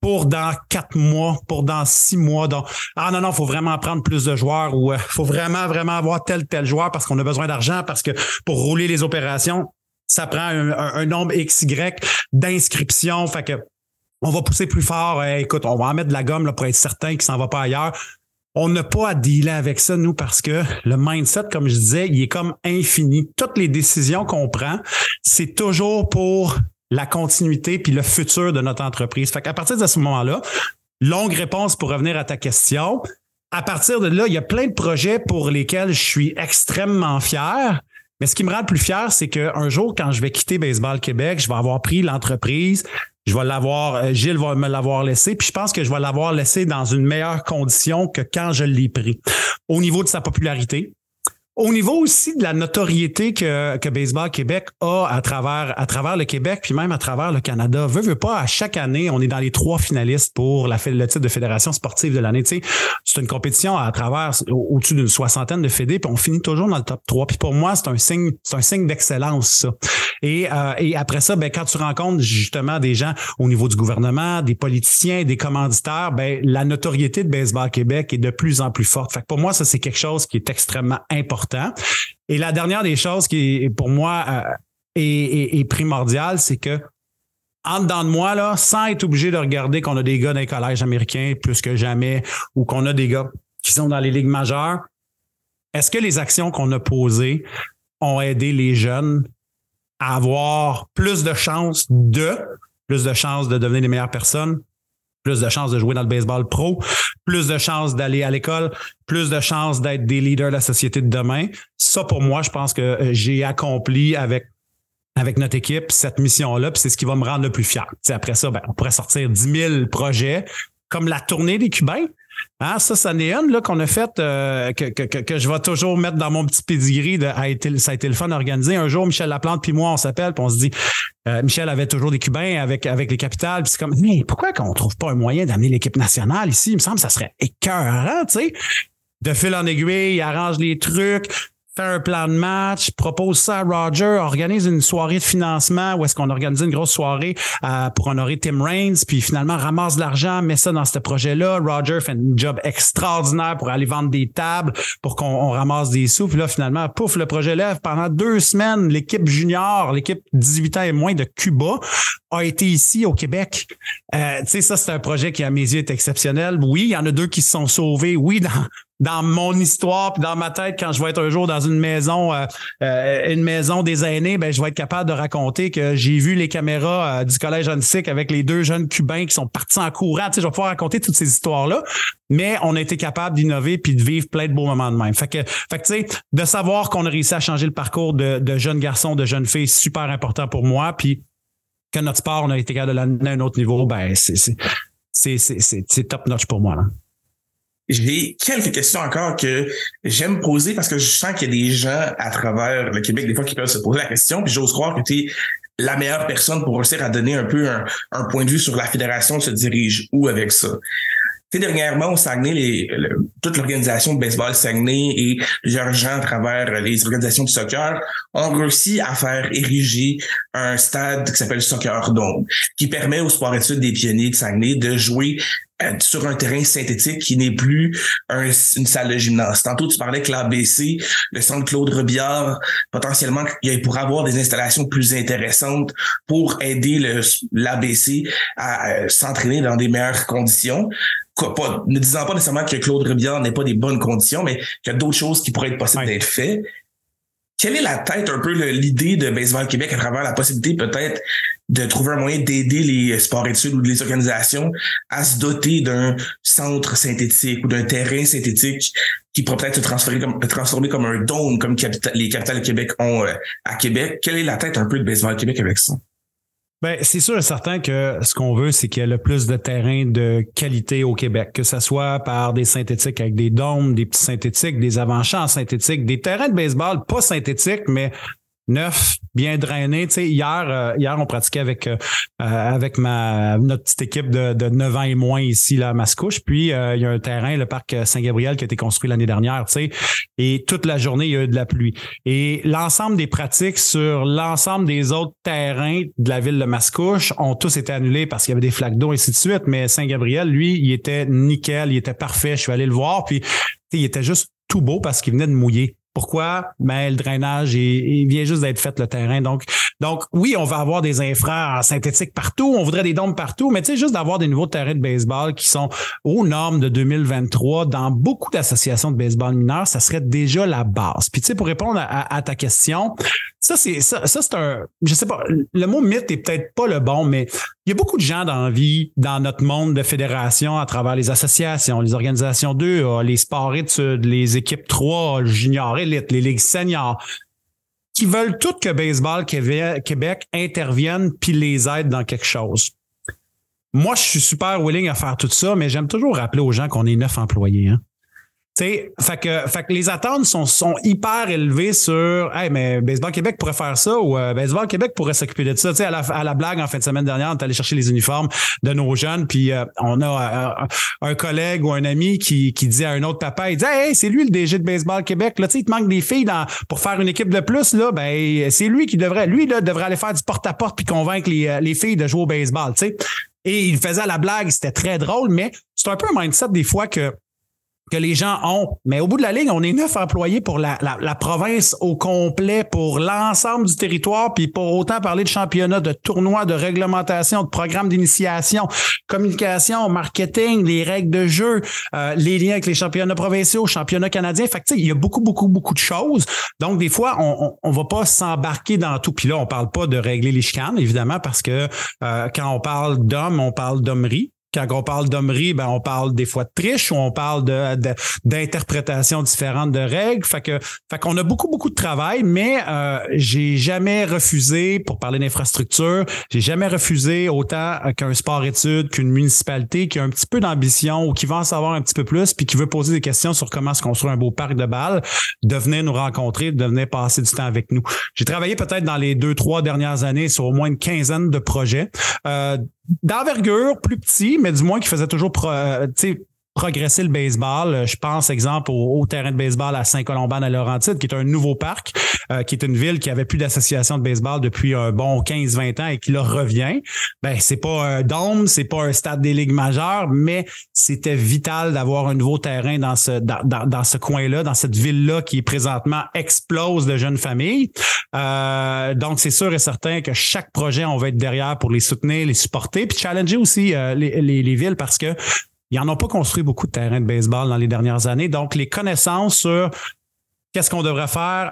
pour dans quatre mois, pour dans six mois. Donc, ah non, non, faut vraiment prendre plus de joueurs ou euh, faut vraiment, vraiment avoir tel, tel joueur parce qu'on a besoin d'argent, parce que pour rouler les opérations, ça prend un, nombre XY d'inscriptions. Fait que on va pousser plus fort. écoute, on va en mettre de la gomme là, pour être certain qu'il s'en va pas ailleurs. On n'a pas à dealer avec ça, nous, parce que le mindset, comme je disais, il est comme infini. Toutes les décisions qu'on prend, c'est toujours pour la continuité puis le futur de notre entreprise. Fait qu'à partir de ce moment-là, longue réponse pour revenir à ta question. À partir de là, il y a plein de projets pour lesquels je suis extrêmement fier, Mais ce qui me rend le plus fier, c'est qu'un jour, quand je vais quitter Baseball Québec, je vais avoir pris l'entreprise, je vais l'avoir, euh, Gilles va me l'avoir laissé, puis je pense que je vais l'avoir laissé dans une meilleure condition que quand je l'ai pris. Au niveau de sa popularité, au niveau aussi de la notoriété que, que Baseball Québec a à travers, à travers le Québec, puis même à travers le Canada, veut, veut pas, à chaque année, on est dans les trois finalistes pour le titre de fédération sportive de l'année. C'est une compétition à travers au-dessus d'une soixantaine de fédés, puis on finit toujours dans le top 3. Puis pour moi, c'est un signe, c'est un signe d'excellence, ça. Et, euh, et après ça, ben, quand tu rencontres justement des gens au niveau du gouvernement, des politiciens, des commanditaires, ben, la notoriété de Baseball Québec est de plus en plus forte. Fait que pour moi, ça, c'est quelque chose qui est extrêmement important et la dernière des choses qui pour moi euh, est, primordiale, c'est que en dedans de moi, là, sans être obligé de regarder qu'on a des gars dans les collèges américains plus que jamais ou qu'on a des gars qui sont dans les ligues majeures, est-ce que les actions qu'on a posées ont aidé les jeunes à avoir plus de chances de, plus de chances de devenir les meilleures personnes, plus de chances de jouer dans le baseball pro, plus de chances d'aller à l'école, plus de chances d'être des leaders de la société de demain. Ça, pour moi, je pense que euh, j'ai accompli avec avec notre équipe cette mission-là, puis c'est ce qui va me rendre le plus fier. après ça, ben, on pourrait sortir 10 000 projets, comme la tournée des Cubains. Ah, ça, ça n'est une qu'on a fait euh, que, que, que, je vais toujours mettre dans mon petit pedigree a été, ça a été le fun d'organiser. Un jour, Michel Laplante puis moi, on s'appelle, puis on se dit euh, Michel avait toujours des Cubains avec, avec les capitales, puis c'est comme Mais pourquoi qu'on trouve pas un moyen d'amener l'équipe nationale ici? Il me semble que ça serait écœurant, tu sais. De fil en aiguille, il arrange les trucs un plan de match, propose ça à Roger, organise une soirée de financement où est-ce qu'on organise une grosse soirée euh, pour honorer Tim Raines, puis finalement ramasse l'argent, met ça dans ce projet-là. Roger fait un job extraordinaire pour aller vendre des tables, pour qu'on ramasse des sous. Puis là, finalement, pouf, le projet lève. Pendant deux semaines, l'équipe junior, l'équipe 18 ans et moins de Cuba a été ici au Québec. Euh, tu sais, ça, c'est un projet qui, à mes yeux, est exceptionnel. Oui, il y en a deux qui se sont sauvés. Oui, dans, dans mon histoire puis dans ma tête quand je vais être un jour dans une maison euh, euh, une maison des aînés ben je vais être capable de raconter que j'ai vu les caméras euh, du collège Annecyc avec les deux jeunes cubains qui sont partis en courant tu sais je vais pouvoir raconter toutes ces histoires là mais on a été capable d'innover puis de vivre plein de beaux moments de même fait que fait que tu sais de savoir qu'on a réussi à changer le parcours de, de jeunes garçons de jeunes filles super important pour moi puis que notre sport on a été capable de l'amener à un autre niveau ben c'est top notch pour moi là. J'ai quelques questions encore que j'aime poser parce que je sens qu'il y a des gens à travers le Québec, des fois, qui peuvent se poser la question, puis j'ose croire que tu es la meilleure personne pour réussir à donner un peu un, point de vue sur la fédération se dirige où avec ça? Tu dernièrement, au Saguenay, les, toute l'organisation de baseball Saguenay et plusieurs gens à travers les organisations de soccer ont réussi à faire ériger un stade qui s'appelle Soccer Dome, qui permet aux sports études des pionniers de Saguenay de jouer sur un terrain synthétique qui n'est plus une salle de gymnase. Tantôt, tu parlais que l'ABC, le centre Claude Rebillard, potentiellement, il pourrait avoir des installations plus intéressantes pour aider l'ABC à euh, s'entraîner dans des meilleures conditions. Pas, ne disant pas nécessairement que Claude Rebillard n'est pas des bonnes conditions, mais qu'il y a d'autres choses qui pourraient être possibles d'être faites. Quelle est la tête, un peu l'idée de Baseball Québec à travers la possibilité peut-être de trouver un moyen d'aider les sports études ou les organisations à se doter d'un centre synthétique ou d'un terrain synthétique qui pourrait peut-être se transformer comme, un dôme comme les capitales de Québec ont euh, à Québec? Quelle est la tête un peu de Baseball Québec avec ça? Ben, c'est sûr et certain que ce qu'on veut, c'est qu'il y ait le plus de terrains de qualité au Québec, que ce soit par des synthétiques avec des dômes, des petits synthétiques, des avant-champs synthétiques, des terrains de baseball pas synthétiques, mais neuf, bien drainé. Tu sais, hier, euh, hier, on pratiquait avec euh, euh, avec ma notre petite équipe de, de 9 ans et moins ici là, à Mascouche. Puis il y a un terrain, le parc Saint-Gabriel, qui a été construit l'année dernière. Tu sais, et toute la journée, il y a eu de la pluie. Et l'ensemble des pratiques sur l'ensemble des autres terrains de la ville de Mascouche ont tous été annulés parce qu'il y avait des flaques d'eau ainsi de suite. Mais Saint-Gabriel, lui, il était nickel, il était parfait. Je suis allé le voir, puis il était juste tout beau parce qu'il venait de mouiller. Pourquoi? Ben, le drainage, il, vient juste d'être fait le terrain. Donc, oui, on va avoir des infras synthétiques partout. On voudrait des dômes partout, mais tu sais, juste d'avoir des nouveaux terrains de baseball qui sont aux normes de 2023 dans beaucoup d'associations de baseball mineurs, ça serait déjà la base. Puis, tu sais, pour répondre à, ta question, ça, c'est ça, ça c'est un. Je sais pas, le mot mythe est peut-être pas le bon, mais il y a beaucoup de gens dans la vie, dans notre monde de fédération, à travers les associations, les organisations 2, les sports études, les équipes 3, junior élite, les ligues seniors, qui veulent tout que Baseball Québec intervienne puis les aide dans quelque chose. Moi, je suis super willing à faire tout ça, mais j'aime toujours rappeler aux gens qu'on est neuf employés. Hein fait que, fait que les attentes sont, sont hyper élevées sur Hey, mais Baseball Québec pourrait faire ça ou euh, Baseball Québec pourrait s'occuper de ça. à la, à la blague en fin de semaine dernière, on est allé chercher les uniformes de nos jeunes, puis euh, on a euh, un collègue ou un ami qui, qui dit à un autre papa, il dit Hey, c'est lui le DG de Baseball Québec. Là, il te manque des filles dans, pour faire une équipe de plus, là, ben c'est lui qui devrait, lui, là, devrait aller faire du porte-à-porte puis convaincre les, les filles de jouer au baseball. sais Et il faisait la blague, c'était très drôle, mais c'est un peu un mindset des fois que que les gens ont. Mais au bout de la ligne, on est neuf employés pour la, la, province au complet, pour l'ensemble du territoire, puis pour autant parler de championnat, de tournois, de réglementation, de programmes d'initiation, communication, marketing, les règles de jeu, euh, les liens avec les championnats provinciaux, championnats canadiens. Fait que, il y a beaucoup, beaucoup, beaucoup de choses. Donc, des fois, on, on, va pas s'embarquer dans tout. Puis là, on parle pas de régler les chicanes, évidemment, parce que euh, quand on parle d'hommes, on parle d'hommerie quand on parle d'hommerie, ben on parle des fois de triche ou on parle de, d'interprétations différentes de règles. Fait que, fait qu'on a beaucoup beaucoup de travail, mais euh, j'ai jamais refusé pour parler d'infrastructure, j'ai jamais refusé autant qu'un sport-études, qu'une municipalité qui a un petit peu d'ambition ou qui va en savoir un petit peu plus, puis qui veut poser des questions sur comment se construire un beau parc de balles, de venir nous rencontrer, de venir passer du temps avec nous. J'ai travaillé peut-être dans les deux trois dernières années sur au moins une quinzaine de projets. Euh, d'envergure, plus petit, mais du moins qui faisait toujours euh, progresser le baseball. Euh, je pense, exemple, au, terrain de baseball à Saint-Colomban à Laurentide, qui est un nouveau parc, euh, qui est une ville qui avait plus d'association de baseball depuis un bon 15-20 ans et qui leur revient. Ben, c'est pas un dôme, c'est pas un stade des ligues majeures, mais c'était vital d'avoir un nouveau terrain dans ce, dans, dans, coin-là, dans cette ville-là qui présentement explose de jeunes familles. Euh, donc, c'est sûr et certain que chaque projet, on va être derrière pour les soutenir, les supporter, puis challenger aussi les, les villes parce que ils n'en ont pas construit beaucoup de terrains de baseball dans les dernières années. Donc, les connaissances sur qu'est-ce qu'on devrait faire,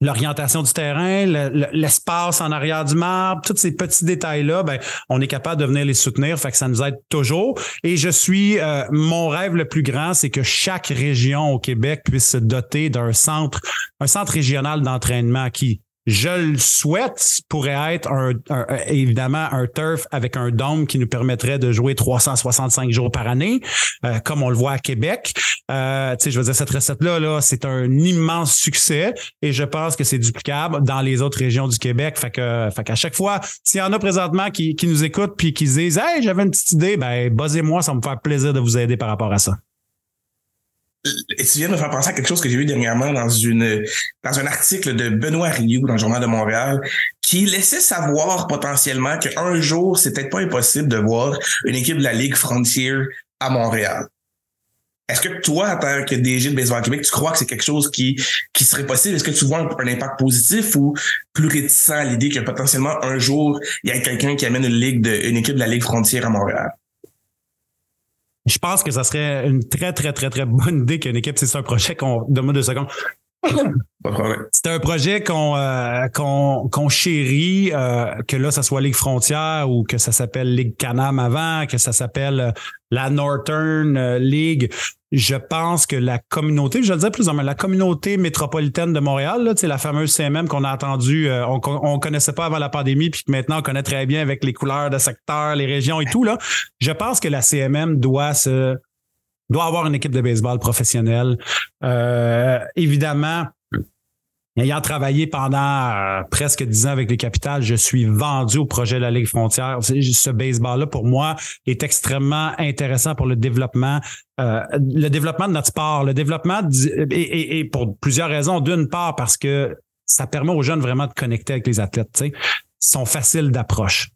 l'orientation du terrain, l'espace en arrière du marbre, tous ces petits détails-là, ben, on est capable de venir les soutenir, fait que ça nous aide toujours. Et je suis, euh, mon rêve le plus grand, c'est que chaque région au Québec puisse se doter d'un centre, un centre régional d'entraînement qui je le souhaite, pourrait être un, évidemment un turf avec un dôme qui nous permettrait de jouer 365 jours par année, euh, comme on le voit à Québec. Euh, je veux dire, cette recette-là, là, c'est un immense succès et je pense que c'est duplicable dans les autres régions du Québec. Fait que, fait qu'à chaque fois, s'il y en a présentement qui, qui nous écoutent puis qui disent Hey, j'avais une petite idée, ben buzzez-moi, ça me fait plaisir de vous aider par rapport à ça. Et tu viens de me faire penser à quelque chose que j'ai vu dernièrement dans une dans un article de Benoît Rioux dans le Journal de Montréal qui laissait savoir potentiellement qu'un jour, peut-être pas impossible de voir une équipe de la Ligue Frontier à Montréal. Est-ce que toi, en tant que DG de Baseball Québec, tu crois que c'est quelque chose qui, qui serait possible? Est-ce que tu vois un, impact positif ou plus réticent à l'idée que potentiellement un jour, il y a quelqu'un qui amène une ligue de, une équipe de la Ligue Frontière à Montréal? Je pense que ça serait une très, très, très, très bonne idée qu'une équipe, c'est un projet qu'on. Donne-moi deux secondes. C'est un projet qu'on euh, qu'on chérit, euh, que là, ça soit Ligue Frontière ou que ça s'appelle Ligue Canam avant, que ça s'appelle euh, la Northern League. Je pense que la communauté, je le disais plus moins, la communauté métropolitaine de Montréal, là, la fameuse CMM qu'on a entendue, on, on connaissait pas avant la pandémie, puis que maintenant on connaît très bien avec les couleurs de secteur, les régions et tout. Là, je pense que la CMM doit se doit avoir une équipe de baseball professionnelle. Euh, évidemment, ayant travaillé pendant euh, presque dix ans avec les Capitales, je suis vendu au projet de la Ligue frontière. Ce baseball-là, pour moi, est extrêmement intéressant pour le développement, euh, le développement de notre sport, le développement et, pour plusieurs raisons. D'une part, parce que ça permet aux jeunes vraiment de connecter avec les athlètes. Tu sais. Ils sont faciles d'approche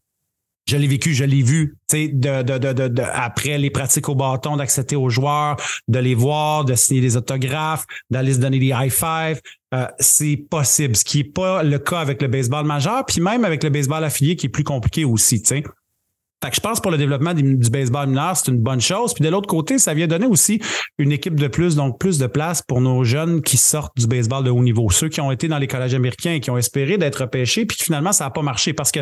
je l'ai vécu, je l'ai vu, tu sais, de, de, de, de, après les pratiques au bâton, d'accepter aux joueurs, de les voir, de signer des autographes, d'aller se donner des high five. Euh, c'est possible, ce qui n'est pas le cas avec le baseball majeur, puis même avec le baseball affilié qui est plus compliqué aussi, tu sais. Fait que pour le développement du, baseball mineur, c'est une bonne chose. Puis de l'autre côté, ça vient donner aussi une équipe de plus, donc plus de place pour nos jeunes qui sortent du baseball de haut niveau. Ceux qui ont été dans les collèges américains et qui ont espéré d'être repêchés, puis finalement, ça n'a pas marché. Parce que,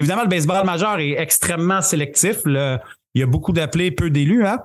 évidemment, le baseball majeur est extrêmement sélectif. il y a beaucoup d'appelés, peu d'élus, hein?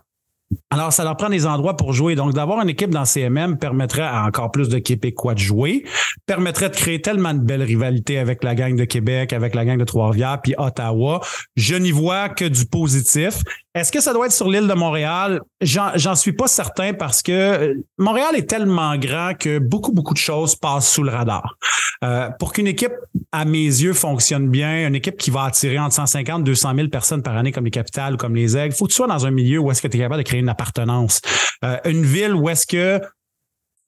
Alors, ça leur prend des endroits pour jouer. Donc, d'avoir une équipe dans CMM permettrait à encore plus de Québécois de jouer, permettrait de créer tellement de belles rivalités avec la gang de Québec, avec la gang de Trois-Rivières, puis Ottawa. Je n'y vois que du positif. Est-ce que ça doit être sur l'île de Montréal? J'en suis pas certain parce que euh, Montréal est tellement grand que beaucoup, beaucoup de choses passent sous le radar. Euh, pour qu'une équipe, à mes yeux, fonctionne bien, une équipe qui va attirer entre 150 et 200 000 personnes par année comme les capitales ou comme les aigles, il faut que tu sois dans un milieu où est-ce que tu es capable de créer une appartenance. Euh, une ville où est-ce que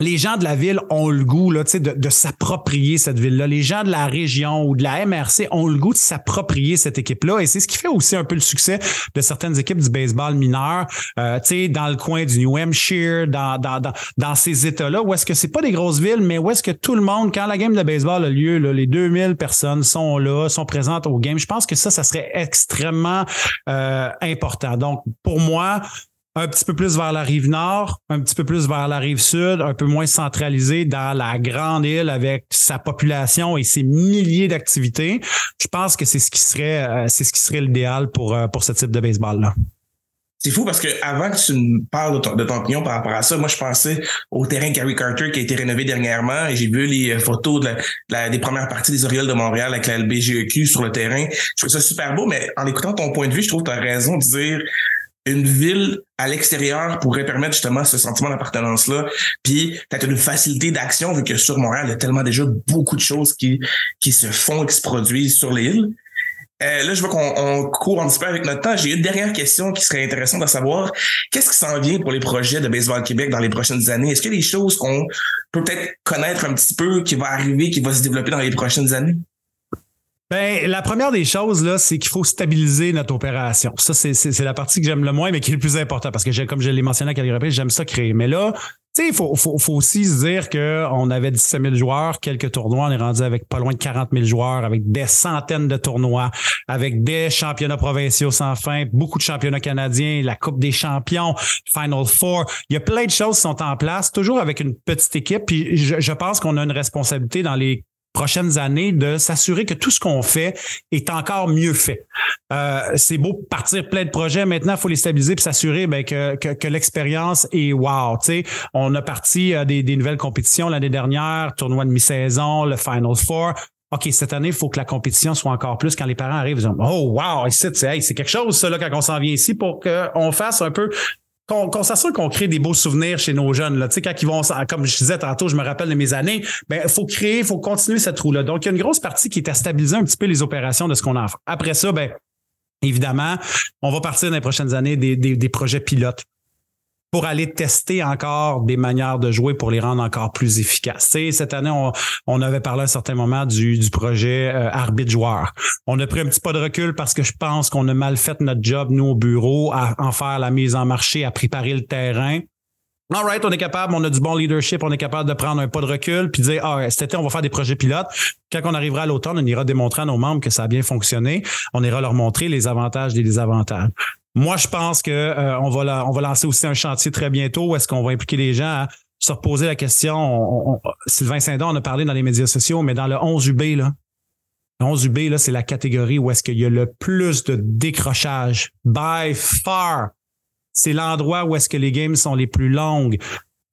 les gens de la ville ont le goût là, de, de s'approprier cette ville-là. Les gens de la région ou de la MRC ont le goût de s'approprier cette équipe-là. Et c'est ce qui fait aussi un peu le succès de certaines équipes du baseball mineur, euh, dans le coin du New Hampshire, dans, dans, dans, dans ces États-là, où est-ce que c'est pas des grosses villes, mais où est-ce que tout le monde, quand la game de baseball a lieu, là, les 2000 personnes sont là, sont présentes au game. Je pense que ça, ça serait extrêmement euh, important. Donc, pour moi, un petit peu plus vers la rive nord, un petit peu plus vers la rive sud, un peu moins centralisé dans la grande île avec sa population et ses milliers d'activités. Je pense que c'est ce qui serait euh, c'est ce qui serait l'idéal pour euh, pour ce type de baseball là. C'est fou parce que avant que tu me parles de ton, de ton, opinion par rapport à ça, moi je pensais au terrain Gary Carter qui a été rénové dernièrement et j'ai vu les euh, photos des premières parties des Orioles de Montréal avec la LBGEQ sur le terrain. Je trouve ça super beau, mais en écoutant ton point de vue, je trouve que tu as raison de dire une ville à l'extérieur pourrait permettre justement ce sentiment d'appartenance-là. Puis peut-être une facilité d'action, vu que sur Montréal, il y a tellement déjà beaucoup de choses qui, qui se font et qui se produisent sur l'île. Euh, là, je vois qu'on court un petit peu avec notre temps. J'ai une dernière question qui serait intéressante de savoir. Qu'est-ce qui s'en vient pour les projets de Baseball Québec dans les prochaines années? Est-ce qu'il y a des choses qu'on peut peut-être connaître un petit peu, qui va arriver, qui va se développer dans les prochaines années? Ben, la première des choses, là, c'est qu'il faut stabiliser notre opération. Ça, c'est la partie que j'aime le moins, mais qui est le plus important parce que, comme je l'ai mentionné à quelques reprises, j'aime ça créer. Mais là, tu sais, il faut, faut, faut, aussi se dire qu'on avait 17 000 joueurs, quelques tournois, on est rendu avec pas loin de 40 000 joueurs, avec des centaines de tournois, avec des championnats provinciaux sans fin, beaucoup de championnats canadiens, la Coupe des champions, Final Four. Il y a plein de choses qui sont en place, toujours avec une petite équipe. Puis je, je pense qu'on a une responsabilité dans les prochaines années de s'assurer que tout ce qu'on fait est encore mieux fait. Euh, c'est beau partir plein de projets. Maintenant, il faut les stabiliser et s'assurer ben, que, que, l'expérience est wow. on a parti euh, des, nouvelles compétitions l'année dernière, tournoi de mi-saison, le Final Four. OK, cette année, il faut que la compétition soit encore plus quand les parents arrivent. Ils disent, oh, wow, c'est quelque chose, ça, là, quand on s'en vient ici pour qu'on fasse un peu qu'on s'assure qu'on crée des beaux souvenirs chez nos jeunes. Là. Tu sais, quand ils vont, comme je disais tantôt, je me rappelle de mes années, ben il faut créer, il faut continuer cette roue-là. Donc, il y a une grosse partie qui est à stabiliser un petit peu les opérations de ce qu'on a. Après ça, ben évidemment, on va partir dans les prochaines années des projets pilotes pour aller tester encore des manières de jouer pour les rendre encore plus efficaces. Cette année, on, avait parlé à un certain moment du, du projet euh, arbitre-joueur. On a pris un petit pas de recul parce que je pense qu'on a mal fait notre job, nous, au bureau, à en faire la mise en marché, à préparer le terrain. All right, on est capable, on a du bon leadership, on est capable de prendre un pas de recul puis dire, ah, cet été, on va faire des projets pilotes. Quand on arrivera à l'automne, on ira démontrer à nos membres que ça a bien fonctionné. On ira leur montrer les avantages et les désavantages. Moi, je pense que euh, on, va on va lancer aussi un chantier très bientôt est-ce qu'on va impliquer les gens à se reposer la question. Sylvain Saint-Don, on a parlé dans les médias sociaux, mais dans le 11 UB, là, le 11 UB, là, c'est la catégorie où est-ce qu'il y a le plus de décrochage. By far. C'est l'endroit où est-ce que les games sont les plus longues.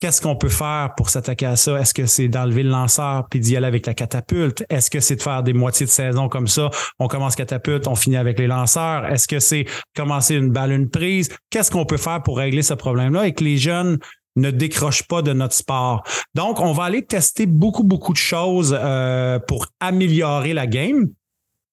Qu'est-ce qu'on peut faire pour s'attaquer à ça? Est-ce que c'est d'enlever le lanceur puis d'y aller avec la catapulte? Est-ce que c'est de faire des moitiés de saison comme ça? On commence catapulte, on finit avec les lanceurs. Est-ce que c'est commencer une balle, une prise? Qu'est-ce qu'on peut faire pour régler ce problème-là et que les jeunes ne décrochent pas de notre sport? Donc, on va aller tester beaucoup, beaucoup de choses euh, pour améliorer la game.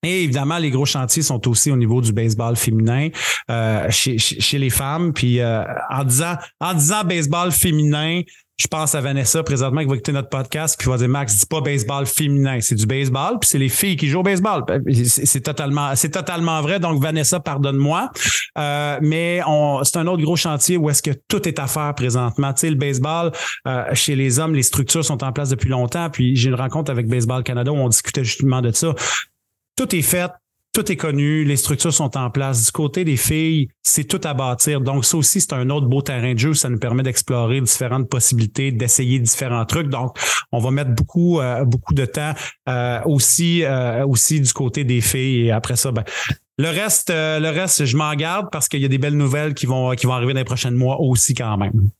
Et évidemment, les gros chantiers sont aussi au niveau du baseball féminin euh, chez, chez, les femmes. Puis euh, en disant en disant baseball féminin, je pense à Vanessa présentement qui va écouter notre podcast qui va dire Max, dis pas baseball féminin, c'est du baseball, puis c'est les filles qui jouent au baseball. C'est totalement, c'est totalement vrai. Donc Vanessa, pardonne-moi, euh, mais c'est un autre gros chantier où est-ce que tout est à faire présentement. Tu sais, le baseball euh, chez les hommes, les structures sont en place depuis longtemps. Puis j'ai une rencontre avec Baseball Canada où on discutait justement de ça tout est fait, tout est connu, les structures sont en place. Du côté des filles, c'est tout à bâtir. Donc, ça aussi, c'est un autre beau terrain de jeu. Ça nous permet d'explorer différentes possibilités, d'essayer différents trucs. Donc, on va mettre beaucoup, euh, beaucoup de temps euh, aussi, euh, aussi du côté des filles. Et après ça, ben, Le reste, le reste, je m'en garde parce qu'il y a des belles nouvelles qui vont, qui vont arriver dans les prochains mois aussi quand même.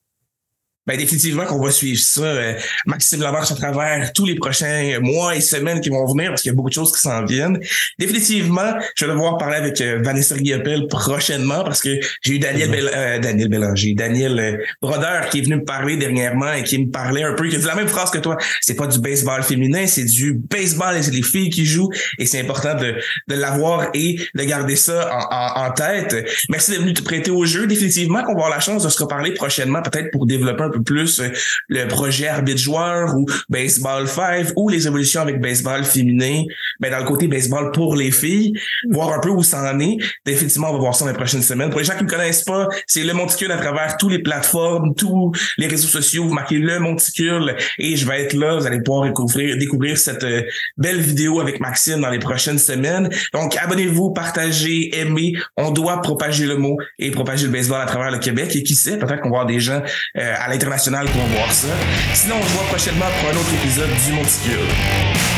Ben définitivement qu'on va suivre ça, euh, Maxime Lamarche à travers tous les prochains mois et semaines qui vont venir parce qu'il y a beaucoup de choses qui s'en viennent. Définitivement, je vais devoir parler avec euh, Vanessa Guillapel prochainement parce que j'ai eu Daniel mm-hmm. euh, Daniel Bélanger, Daniel Brodeur qui est venu me parler dernièrement et qui me parlait un peu, qui a dit la même phrase que toi. C'est pas du baseball féminin, c'est du baseball et c'est les filles qui jouent et c'est important de, de l'avoir et de garder ça en, en, tête. Merci d'être venu te prêter au jeu. Définitivement qu'on va avoir la chance de se reparler prochainement, peut-être pour développer un peu plus euh, le projet arbitre joueur ou baseball 5 ou les évolutions avec baseball féminin, ben dans le côté baseball pour les filles, voir un peu où ça en est. Définitivement, on va voir ça dans les prochaines semaines. Pour les gens qui me connaissent pas, c'est le Monticule à travers toutes les plateformes, tous les réseaux sociaux. Vous marquez le Monticule et je vais être là. Vous allez pouvoir découvrir, découvrir cette euh, belle vidéo avec Maxime dans les prochaines semaines. Donc, abonnez-vous, partagez, aimez. On doit propager le mot et propager le baseball à travers le Québec. Et qui sait, peut-être qu'on va avoir des gens euh, à l'international pour voir ça. Sinon, on se voit prochainement pour un autre épisode du Monticule.